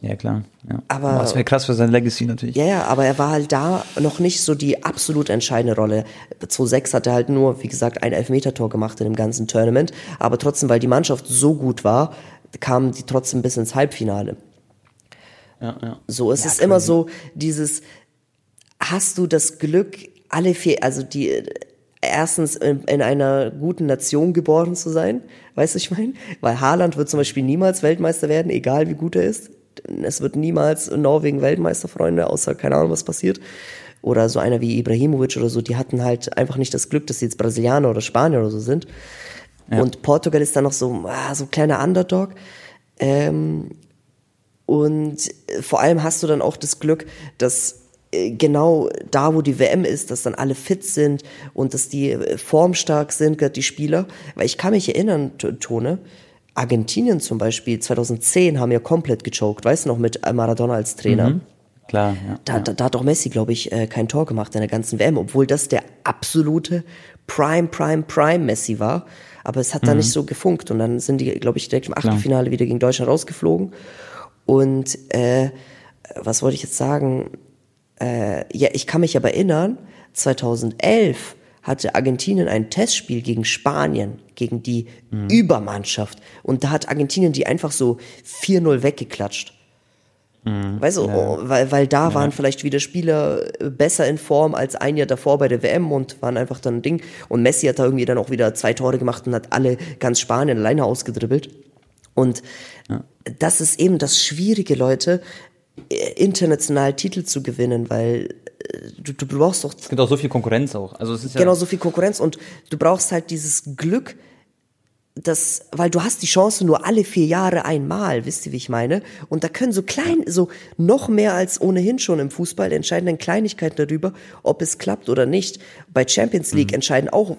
Ja, klar. Ja. Aber- das wäre krass für sein Legacy natürlich. Ja, ja, aber er war halt da noch nicht so die absolut entscheidende Rolle. 2-6 hat er halt nur, wie gesagt, ein Elfmetertor gemacht in dem ganzen Tournament. Aber trotzdem, weil die Mannschaft so gut war, kamen die trotzdem bis ins Halbfinale. Ja, ja. So, es ist immer so dieses, hast du das Glück, alle vier, also die, erstens in, in einer guten Nation geboren zu sein, weißt du, ich meine? Weil Haaland wird zum Beispiel niemals Weltmeister werden, egal wie gut er ist. Es wird niemals Norwegen Weltmeister, Freunde, außer keine Ahnung, was passiert. Oder so einer wie Ibrahimovic oder so, die hatten halt einfach nicht das Glück, dass sie jetzt Brasilianer oder Spanier oder so sind. Und Portugal ist dann noch so, ah, so ein kleiner Underdog. Ähm, und vor allem hast du dann auch das Glück, dass genau da, wo die WM ist, dass dann alle fit sind und dass die äh, formstark sind, gerade die Spieler. Weil ich kann mich erinnern, Tone, Argentinien zum Beispiel 2010 haben ja komplett gechoked, weißt du noch, mit Maradona als Trainer. Klar, ja. Da, da, da hat auch Messi, glaube ich, äh, kein Tor gemacht in der ganzen WM, obwohl das der absolute Prime, Prime, Prime Messi war. Aber es hat da nicht so gefunkt. Und dann sind die, glaube ich, direkt im Achtelfinale wieder gegen Deutschland rausgeflogen. Und äh, was wollte ich jetzt sagen? Äh, ja, ich kann mich aber erinnern, 2011 hatte Argentinien ein Testspiel gegen Spanien, gegen die Übermannschaft. Und da hat Argentinien die einfach so 4-0 weggeklatscht. Weißt du, oh, weil, weil da waren vielleicht wieder Spieler äh, besser in Form als ein Jahr davor bei der WM und waren einfach dann ein Ding. Und Messi hat da irgendwie dann auch wieder zwei Tore gemacht und hat alle ganz Spanien alleine ausgedribbelt. Und das ist eben das Schwierige, Leute, international Titel zu gewinnen, weil äh, du, du brauchst doch Es gibt auch so viel Konkurrenz auch. Also es ist ja genau so viel Konkurrenz und du brauchst halt dieses Glück, das, weil du hast die Chance nur alle vier Jahre einmal, wisst ihr, wie ich meine? Und da können so klein, so noch mehr als ohnehin schon im Fußball entscheiden dann Kleinigkeiten darüber, ob es klappt oder nicht. Bei Champions League entscheiden auch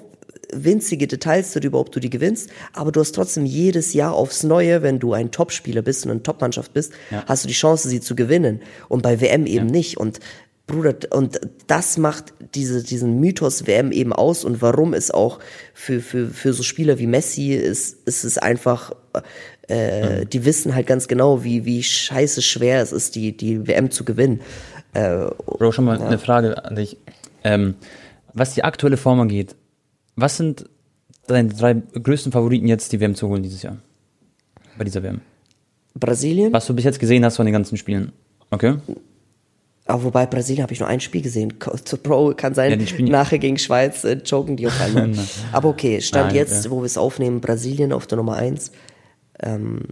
winzige Details darüber, ob du die gewinnst, aber du hast trotzdem jedes Jahr aufs Neue, wenn du ein Topspieler bist und eine Topmannschaft bist, hast du die Chance, sie zu gewinnen. Und bei WM eben nicht. Und Bruder, und das macht diese, diesen Mythos WM eben aus und warum es auch für, für, für so Spieler wie Messi ist, ist es einfach, äh, die wissen halt ganz genau, wie, wie scheiße schwer es ist, die, die WM zu gewinnen. Äh, Bro, schon mal eine Frage an dich. Ähm, was die aktuelle Form angeht, was sind deine drei größten Favoriten jetzt, die WM zu holen dieses Jahr? Bei dieser WM. Brasilien, Was du bis jetzt gesehen hast von den ganzen Spielen. Okay? aber wobei Brasilien habe ich nur ein Spiel gesehen. Bro, kann sein, Ja, die nachher gegen Schweiz äh, joken die auf einmal. <laughs> aber okay, Stand Nein, jetzt, ja. wo wir es aufnehmen, Brasilien auf der Nummer eins.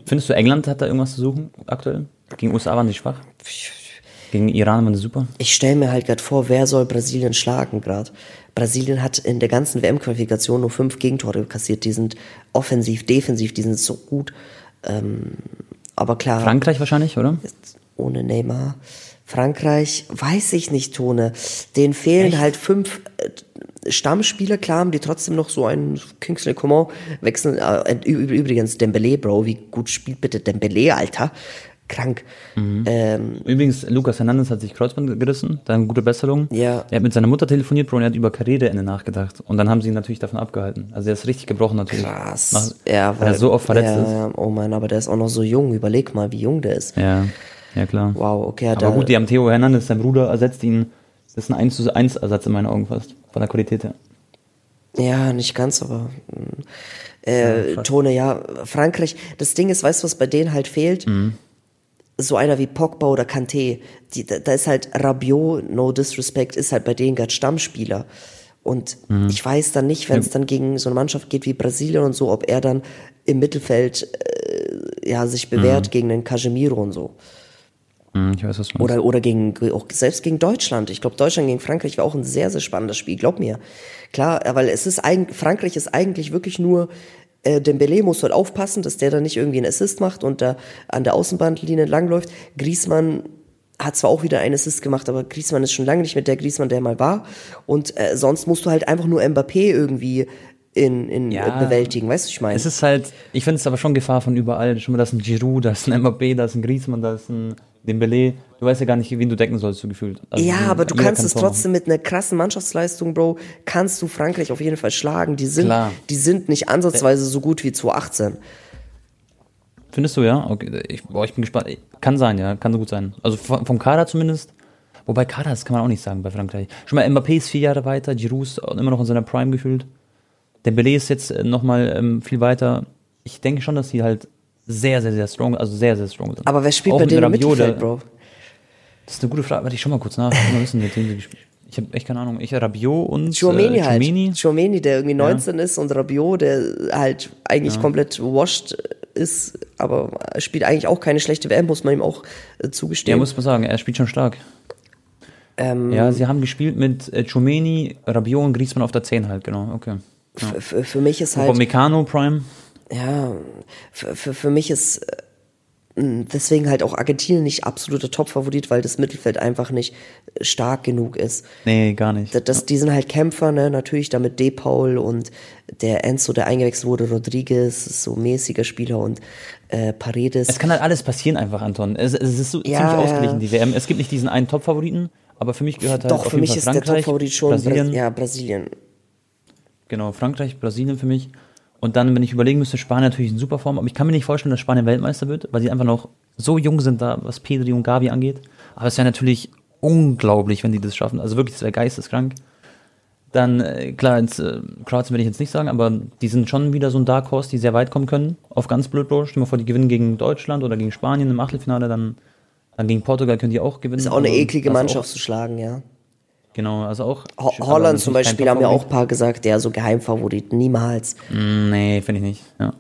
Findest du, England hat da irgendwas zu suchen aktuell? Gegen USA waren die schwach? Gegen Iran waren sie super? Ich stelle mir halt gerade vor, wer soll Brasilien schlagen gerade? Brasilien hat in der ganzen WM-Qualifikation nur fünf Gegentore kassiert. Die sind offensiv, defensiv, die sind so gut. Ähm, aber klar, Frankreich wahrscheinlich, oder? ohne Neymar. Frankreich, weiß ich nicht, Tone. Denen fehlen halt fünf äh, Stammspieler, klar haben die trotzdem noch so einen Kingsley Coman wechseln. Äh, übrigens, Dembele, Bro, wie gut spielt bitte Dembele, Alter? Krank. Ähm, Übrigens, Lucas Hernandez hat sich Kreuzband gerissen, dann gute Besserung. Ja. Er hat mit seiner Mutter telefoniert, Bro, und er hat über Karriereende nachgedacht. Und dann haben sie ihn natürlich davon abgehalten. Also er ist richtig gebrochen natürlich. krass. Nach, ja, weil er so oft verletzt ja, ist. oh Mann, aber der ist auch noch so jung. Überleg mal, wie jung der ist. Ja. Ja, klar. Wow, okay. Aber da, gut, die haben Theo Hernandez, sein Bruder, ersetzt ihn. Das ist ein 1 zu 1 Ersatz in meinen Augen fast. Von der Qualität her. Ja, nicht ganz, aber mm, äh, Ja, Tone, ja, Frankreich, das Ding ist, weißt du, was bei denen halt fehlt? Mhm. So einer wie Pogba oder Kanté, die, da, da ist halt Rabiot, no disrespect, ist halt bei denen gerade Stammspieler. Und Mhm. ich weiß dann nicht, wenn es dann gegen so eine Mannschaft geht wie Brasilien und so, ob er dann im Mittelfeld äh, ja, sich bewährt Mhm. gegen den Casemiro und so. Hm, ich weiß, was du. Oder, oder gegen, auch selbst gegen Deutschland. Ich glaube, Deutschland gegen Frankreich war auch ein sehr, sehr spannendes Spiel, glaub mir. Klar, weil es ist eigentlich, Frankreich ist eigentlich wirklich nur, äh, Dembele muss halt aufpassen, dass der da nicht irgendwie einen Assist macht und da an der Außenbandlinie langläuft. Griezmann hat zwar auch wieder einen Assist gemacht, aber Griezmann ist schon lange nicht mit der Griezmann, der mal war. Und äh, sonst musst du halt einfach nur Mbappé irgendwie in, in Ja. bewältigen, weißt du, was ich meine? Es ist halt, ich finde es aber schon Gefahr von überall. Schon mal, da ist ein Giroud, da ist ein Mbappé, da ist ein Griezmann, da ist ein Dembele. Du weißt ja gar nicht, wen du decken sollst, so gefühlt. Also Ja, aber du kannst kann es trotzdem mit einer krassen Mannschaftsleistung, Bro, kannst du Frankreich auf jeden Fall schlagen. Die sind, Klar. die sind nicht ansatzweise so gut wie 2018. Findest du, ja? Okay, ich, boah, ich bin gespannt. Kann sein, ja, kann so gut sein. Also vom, Kader zumindest. Wobei Kader, das kann man auch nicht sagen bei Frankreich. Schon mal Mbappé ist vier Jahre weiter, Giroud ist immer noch in seiner Prime gefühlt. Dembélé ist jetzt nochmal ähm, viel weiter. Ich denke schon, dass sie halt sehr, sehr, sehr strong, also sehr, sehr strong sind. Aber wer spielt Auch bei denen im Mittelfeld, Bro? Das ist eine gute Frage. Warte, ich schau mal kurz nach. Ich wissen, mit gespielt Ich habe echt keine Ahnung. Ich Rabiot und Chouameni äh, halt. Tchouaméni. Chouameni, der irgendwie 19 ist und Rabiot, der halt eigentlich komplett washed ist, aber spielt eigentlich auch keine schlechte WM, muss man ihm auch äh, Ja, zugestehen. muss man sagen, er spielt schon stark. ähm, Ja, sie haben gespielt mit äh, Chouameni, Rabiot und Griezmann auf der 10 halt, genau. Okay. f- für mich ist halt... Upamecano Prime. Ja, für, für, für mich ist äh, deswegen halt auch Argentinien nicht absoluter Top-Favorit, weil das Mittelfeld einfach nicht äh, stark genug ist. Nee, gar nicht. Das, das, die sind halt Kämpfer, ne? natürlich damit De Paul und der Enzo, der eingewechselt wurde, Rodriguez, so mäßiger Spieler und äh, Paredes. Es kann halt alles passieren einfach, Anton. Es, es ist so Ja, ziemlich ausgeglichen, die WM. Es gibt nicht diesen einen Top-Favoriten, aber für mich gehört halt Doch, auf für jeden mich Fall ist der Frankreich, Top-Favorit schon Brasilien. Bra ja, Brasilien. Genau, Frankreich, Brasilien für mich. Und dann, wenn ich überlegen müsste, Spanien natürlich in super Form, aber ich kann mir nicht vorstellen, dass Spanien Weltmeister wird, weil sie einfach noch so jung sind da, was Pedri und Gavi angeht. Aber es wäre natürlich unglaublich, wenn die das schaffen. Also wirklich, das wäre geisteskrank. Dann, äh, klar, ins, äh, Kroatien will ich jetzt nicht sagen, aber die sind schon wieder so ein Dark Horse, die sehr weit kommen können. Auf ganz blöd, Bro. Stell dir mal vor, die gewinnen gegen Deutschland oder gegen Spanien im Achtelfinale, dann, dann gegen Portugal können die auch gewinnen. Ist auch eine Also, eklige Mannschaft zu schlagen, ja. Genau, also auch. Ho aber Holland zum Beispiel haben ja auch ein paar gesagt, der so Geheimfavorit, niemals. Mm, Nee, finde ich nicht. Ja.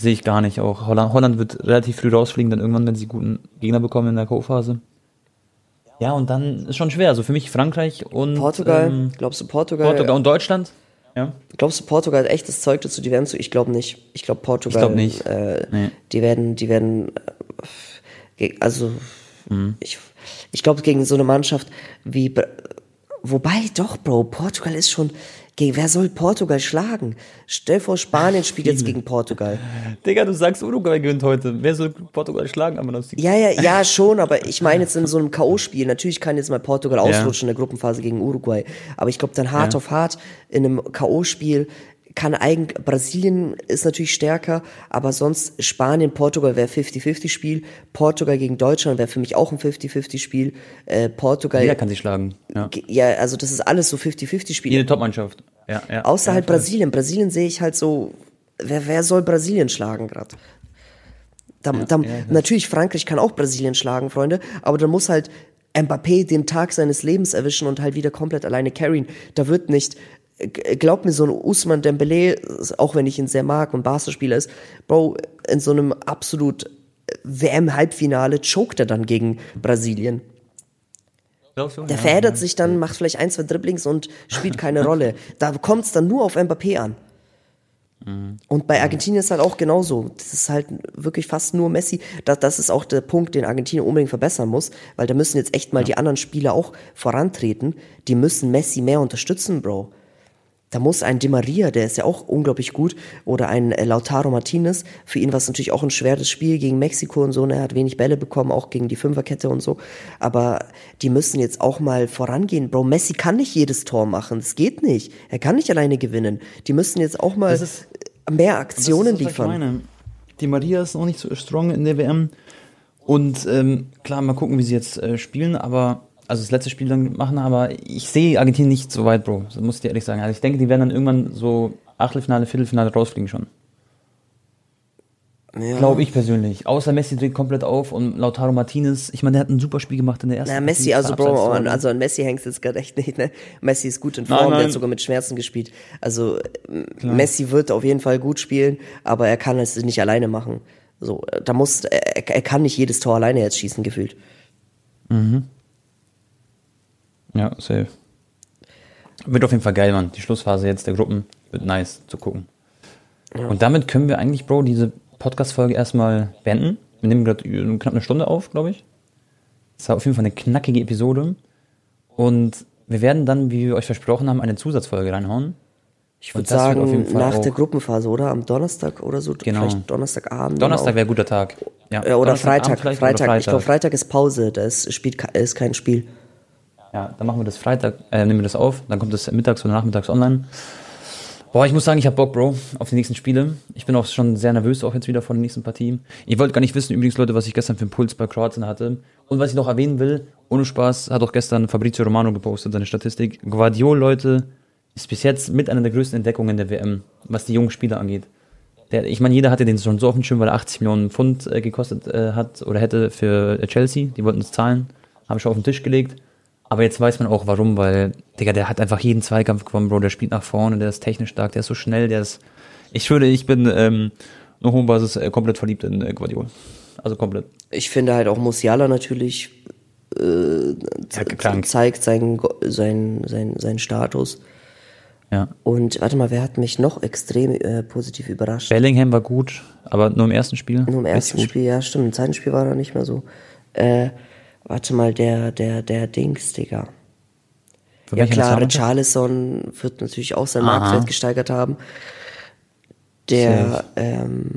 Sehe ich gar nicht. Auch Holland, Holland wird relativ früh rausfliegen, dann irgendwann, wenn sie guten Gegner bekommen in der Co-Phase. Ja, und dann ist schon schwer. Also für mich Frankreich und Portugal, ähm, glaubst du Portugal? Portugal und Deutschland. Ja. Glaubst du, Portugal hat echtes Zeug dazu, die WM zu? Ich glaube nicht. Ich glaube, Portugal. Ich glaub nicht. Äh, Nee. Die werden, die werden, äh, also, Mhm. ich, ich glaube, gegen so eine Mannschaft wie, wobei doch, Bro, Portugal ist schon, gegen, wer soll Portugal schlagen? Stell vor, Spanien spielt jetzt gegen Portugal. <laughs> Digga, du sagst, Uruguay gewinnt heute. Wer soll Portugal schlagen? Aber das Ja, ja, ja, schon, aber ich meine jetzt in so einem K.O.-Spiel. Natürlich kann jetzt mal Portugal ausrutschen in der Gruppenphase gegen Uruguay. Aber ich glaube, dann hart Ja. auf hart in einem K.O.-Spiel kann eigentlich, Brasilien ist natürlich stärker, aber sonst Spanien, Portugal wäre 50-50-Spiel. Portugal gegen Deutschland wäre für mich auch ein 50-50-Spiel. Äh, Portugal, Jeder kann sich schlagen. Ja. ja, also das ist alles so 50-50-Spiel. Jede Top-Mannschaft. Ja, ja. Außer halt. Brasilien. Brasilien sehe ich halt so, wer, wer soll Brasilien schlagen gerade? Da, da, ja, ja. Natürlich, Frankreich kann auch Brasilien schlagen, Freunde, aber da muss halt Mbappé den Tag seines Lebens erwischen und halt wieder komplett alleine carryen. Da wird nicht, glaub mir, so ein Usman Dembele, auch wenn ich ihn sehr mag und Barca-Spieler ist, Bro, in so einem absolut WM-Halbfinale choked er dann gegen Brasilien. Der Ja, verändert ja. sich dann, macht vielleicht ein, zwei Dribblings und spielt keine Rolle. Da kommt es dann nur auf Mbappé an. Und bei Argentinien ist halt auch genauso. Das ist halt wirklich fast nur Messi. Das, das ist auch der Punkt, den Argentinien unbedingt verbessern muss, weil da müssen jetzt echt mal die anderen Spieler auch vorantreten. Die müssen Messi mehr unterstützen, Bro. Da muss ein Di Maria, der ist ja auch unglaublich gut, oder ein äh, Lautaro Martinez. Für ihn war es natürlich auch ein schweres Spiel gegen Mexiko und so. Ne? Er hat wenig Bälle bekommen, auch gegen die Fünferkette und so. Aber die müssen jetzt auch mal vorangehen. Bro, Messi kann nicht jedes Tor machen. Das geht nicht. Er kann nicht alleine gewinnen. Die müssen jetzt auch mal Das ist- mehr Das Aktionen ist, was ich liefern. meine. Die Maria ist noch nicht so strong in der WM. Und ähm, klar, mal gucken, wie sie jetzt äh, spielen, aber also das letzte Spiel dann machen, aber ich sehe Argentinien nicht so weit, Bro. Das muss ich dir ehrlich sagen. Also ich denke, die werden dann irgendwann so Achtelfinale, Viertelfinale rausfliegen schon. Ja. Glaube ich persönlich. Außer Messi dreht komplett auf und Lautaro Martinez, ich meine, der hat ein super Spiel gemacht in der ersten Na, Messi, also Bro, an- also an Messi hängst jetzt gerade echt nicht, ne? Messi ist gut in Form, Nein, der nein. hat sogar mit Schmerzen gespielt. Also m- Messi wird auf jeden Fall gut spielen, aber er kann es nicht alleine machen. So, äh, da muss, er, er kann nicht jedes Tor alleine jetzt schießen, gefühlt. Ja, safe. Wird auf jeden Fall geil, Mann. Die Schlussphase jetzt der Gruppen wird nice zu gucken. Und damit können wir eigentlich, Bro, diese Podcast-Folge erstmal beenden. Wir nehmen gerade knapp eine Stunde auf, glaube ich. Das war auf jeden Fall eine knackige Episode. Und wir werden dann, wie wir euch versprochen haben, eine Zusatzfolge reinhauen. Ich würde sagen, jeden Fall nach der Gruppenphase, oder? Am Donnerstag oder so, Genau. vielleicht Donnerstagabend. Donnerstag wäre ein guter Tag. Ja, Ja, oder Freitag. Freitag. oder Ich glaube, Freitag ist Pause, da ist, spielt, ist kein Spiel. Ja, dann machen wir das Freitag, äh, nehmen wir das auf, dann kommt das mittags oder nachmittags online. Boah, ich muss sagen, ich habe Bock, Bro, auf die nächsten Spiele. Ich bin auch schon sehr nervös, auch jetzt wieder vor den nächsten Partien. Ich wollte gar nicht wissen, übrigens, Leute, was ich gestern für einen Puls bei Kroatien hatte. Und was ich noch erwähnen will, ohne Spaß, hat auch gestern Fabrizio Romano gepostet, seine Statistik. Guardiol, Leute, ist bis jetzt mit einer der größten Entdeckungen der WM, was die jungen Spieler angeht. Der, ich meine, jeder hatte den schon so auf dem Schirm, weil er 80 Millionen Pfund äh, gekostet äh, hat oder hätte für Chelsea. Die wollten es zahlen, habe ich schon auf den Tisch gelegt. Aber jetzt weiß man auch warum, weil, Digga, der hat einfach jeden Zweikampf gewonnen, Bro. Der spielt nach vorne, der ist technisch stark, der ist so schnell, der ist. Ich schwöre, ich bin ähm, auf hoher Basis äh, komplett verliebt in äh, Guardiol. Also komplett. Ich finde halt auch Musiala natürlich äh, Ja, zeigt seinen, seinen, seinen, seinen Status. Ja. Und warte mal, wer hat mich noch extrem äh, positiv überrascht? Bellingham war gut, aber nur im ersten Spiel. Nur im ersten. Spiel, ja, stimmt. Im zweiten Spiel war er nicht mehr so. Äh, warte mal, der, der, der Dings, Digga. Für Ja klar? Richarlison wird natürlich auch seinen Aha. Marktwert gesteigert haben. Der, Safe. ähm,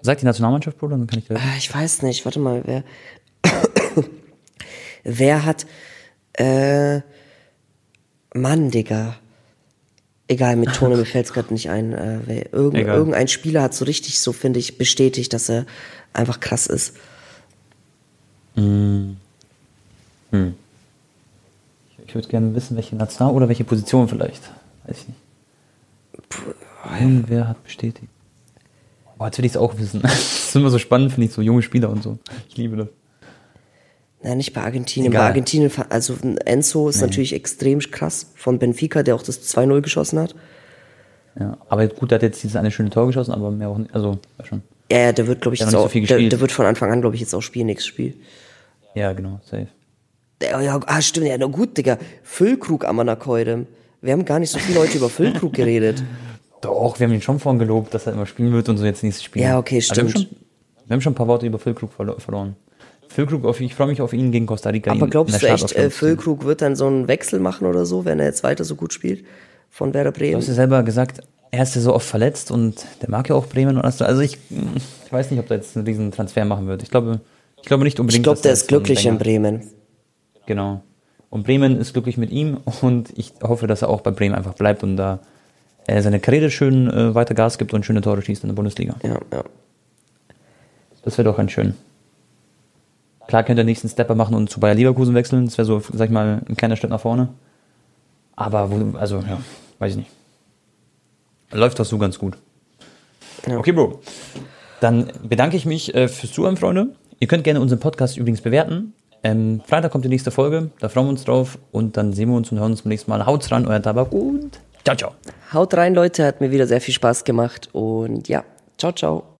Sag die Nationalmannschaft, Bruder, dann kann ich gleich. ah, ich weiß nicht, warte mal, wer, <coughs> wer hat, äh, Mann, Digga. Egal, mit Tone, <laughs> mir fällt's gerade nicht ein. Äh, wer, irgend, irgendein Spieler hat so richtig, so finde ich, bestätigt, dass er einfach krass ist. Ich würde gerne wissen, welche National- oder welche Position vielleicht. Weiß ich nicht. Irgendwer hat bestätigt. Boah, jetzt will ich es auch wissen. <laughs> Das ist immer so spannend, finde ich, so junge Spieler und so. Ich liebe das. Na, nicht bei Argentinien. Egal. Bei Argentinien, also Enzo ist natürlich extrem krass von Benfica, der auch das 2-0 geschossen hat. Ja, aber gut, der hat jetzt dieses eine schöne Tor geschossen, aber mehr auch nicht. Also, ja schon. Ja, ja, der wird, glaube ich, Der jetzt auch, so viel der, der wird von Anfang an, glaube ich, jetzt auch spielen, nächstes Spiel. Ja, genau, safe. Der, ja, ah, stimmt, ja, na gut, Digga. Füllkrug am heute. Wir haben gar nicht so viel heute über Füllkrug geredet. <laughs> Doch, wir haben ihn schon vorhin gelobt, dass er immer spielen wird und so jetzt nächstes Spiel. Ja, okay, Aber Wir haben, stimmt. schon, wir haben schon ein paar Worte über Füllkrug verlo verloren. Füllkrug, auf, ich freue mich auf ihn gegen Costa Rica. Aber glaubst du echt, äh. Füllkrug wird dann so einen Wechsel machen oder so, wenn er jetzt weiter so gut spielt von Werder Du Bremen? hast ja selber gesagt, er ist ja so oft verletzt und der mag ja auch Bremen und. Also ich, ich weiß nicht, ob der jetzt einen riesen Transfer machen wird. Ich glaube, ich glaube nicht unbedingt. Ich glaube, der ist glücklich in Bremen. Genau. Und Bremen ist glücklich mit ihm und ich hoffe, dass er auch bei Bremen einfach bleibt und da seine Karriere schön äh, weiter Gas gibt und schöne Tore schießt in der Bundesliga. Ja, ja. Das wäre doch ganz schön. Klar könnte er nächsten Stepper machen und zu Bayer Leverkusen wechseln. Das wäre so, sag ich mal, ein kleiner Schritt nach vorne. Aber, wo, also, ja, weiß ich nicht. Läuft das so ganz gut. Ja. Okay, Bro. Dann bedanke ich mich äh, fürs Zuhören, Freunde. Ihr könnt gerne unseren Podcast übrigens bewerten. Ähm, Freitag kommt die nächste Folge. Da freuen wir uns drauf. Und dann sehen wir uns und hören uns beim nächsten Mal. Haut's ran, euer Tabak und ciao, ciao. Haut rein, Leute, hat mir wieder sehr viel Spaß gemacht und ja, ciao, ciao.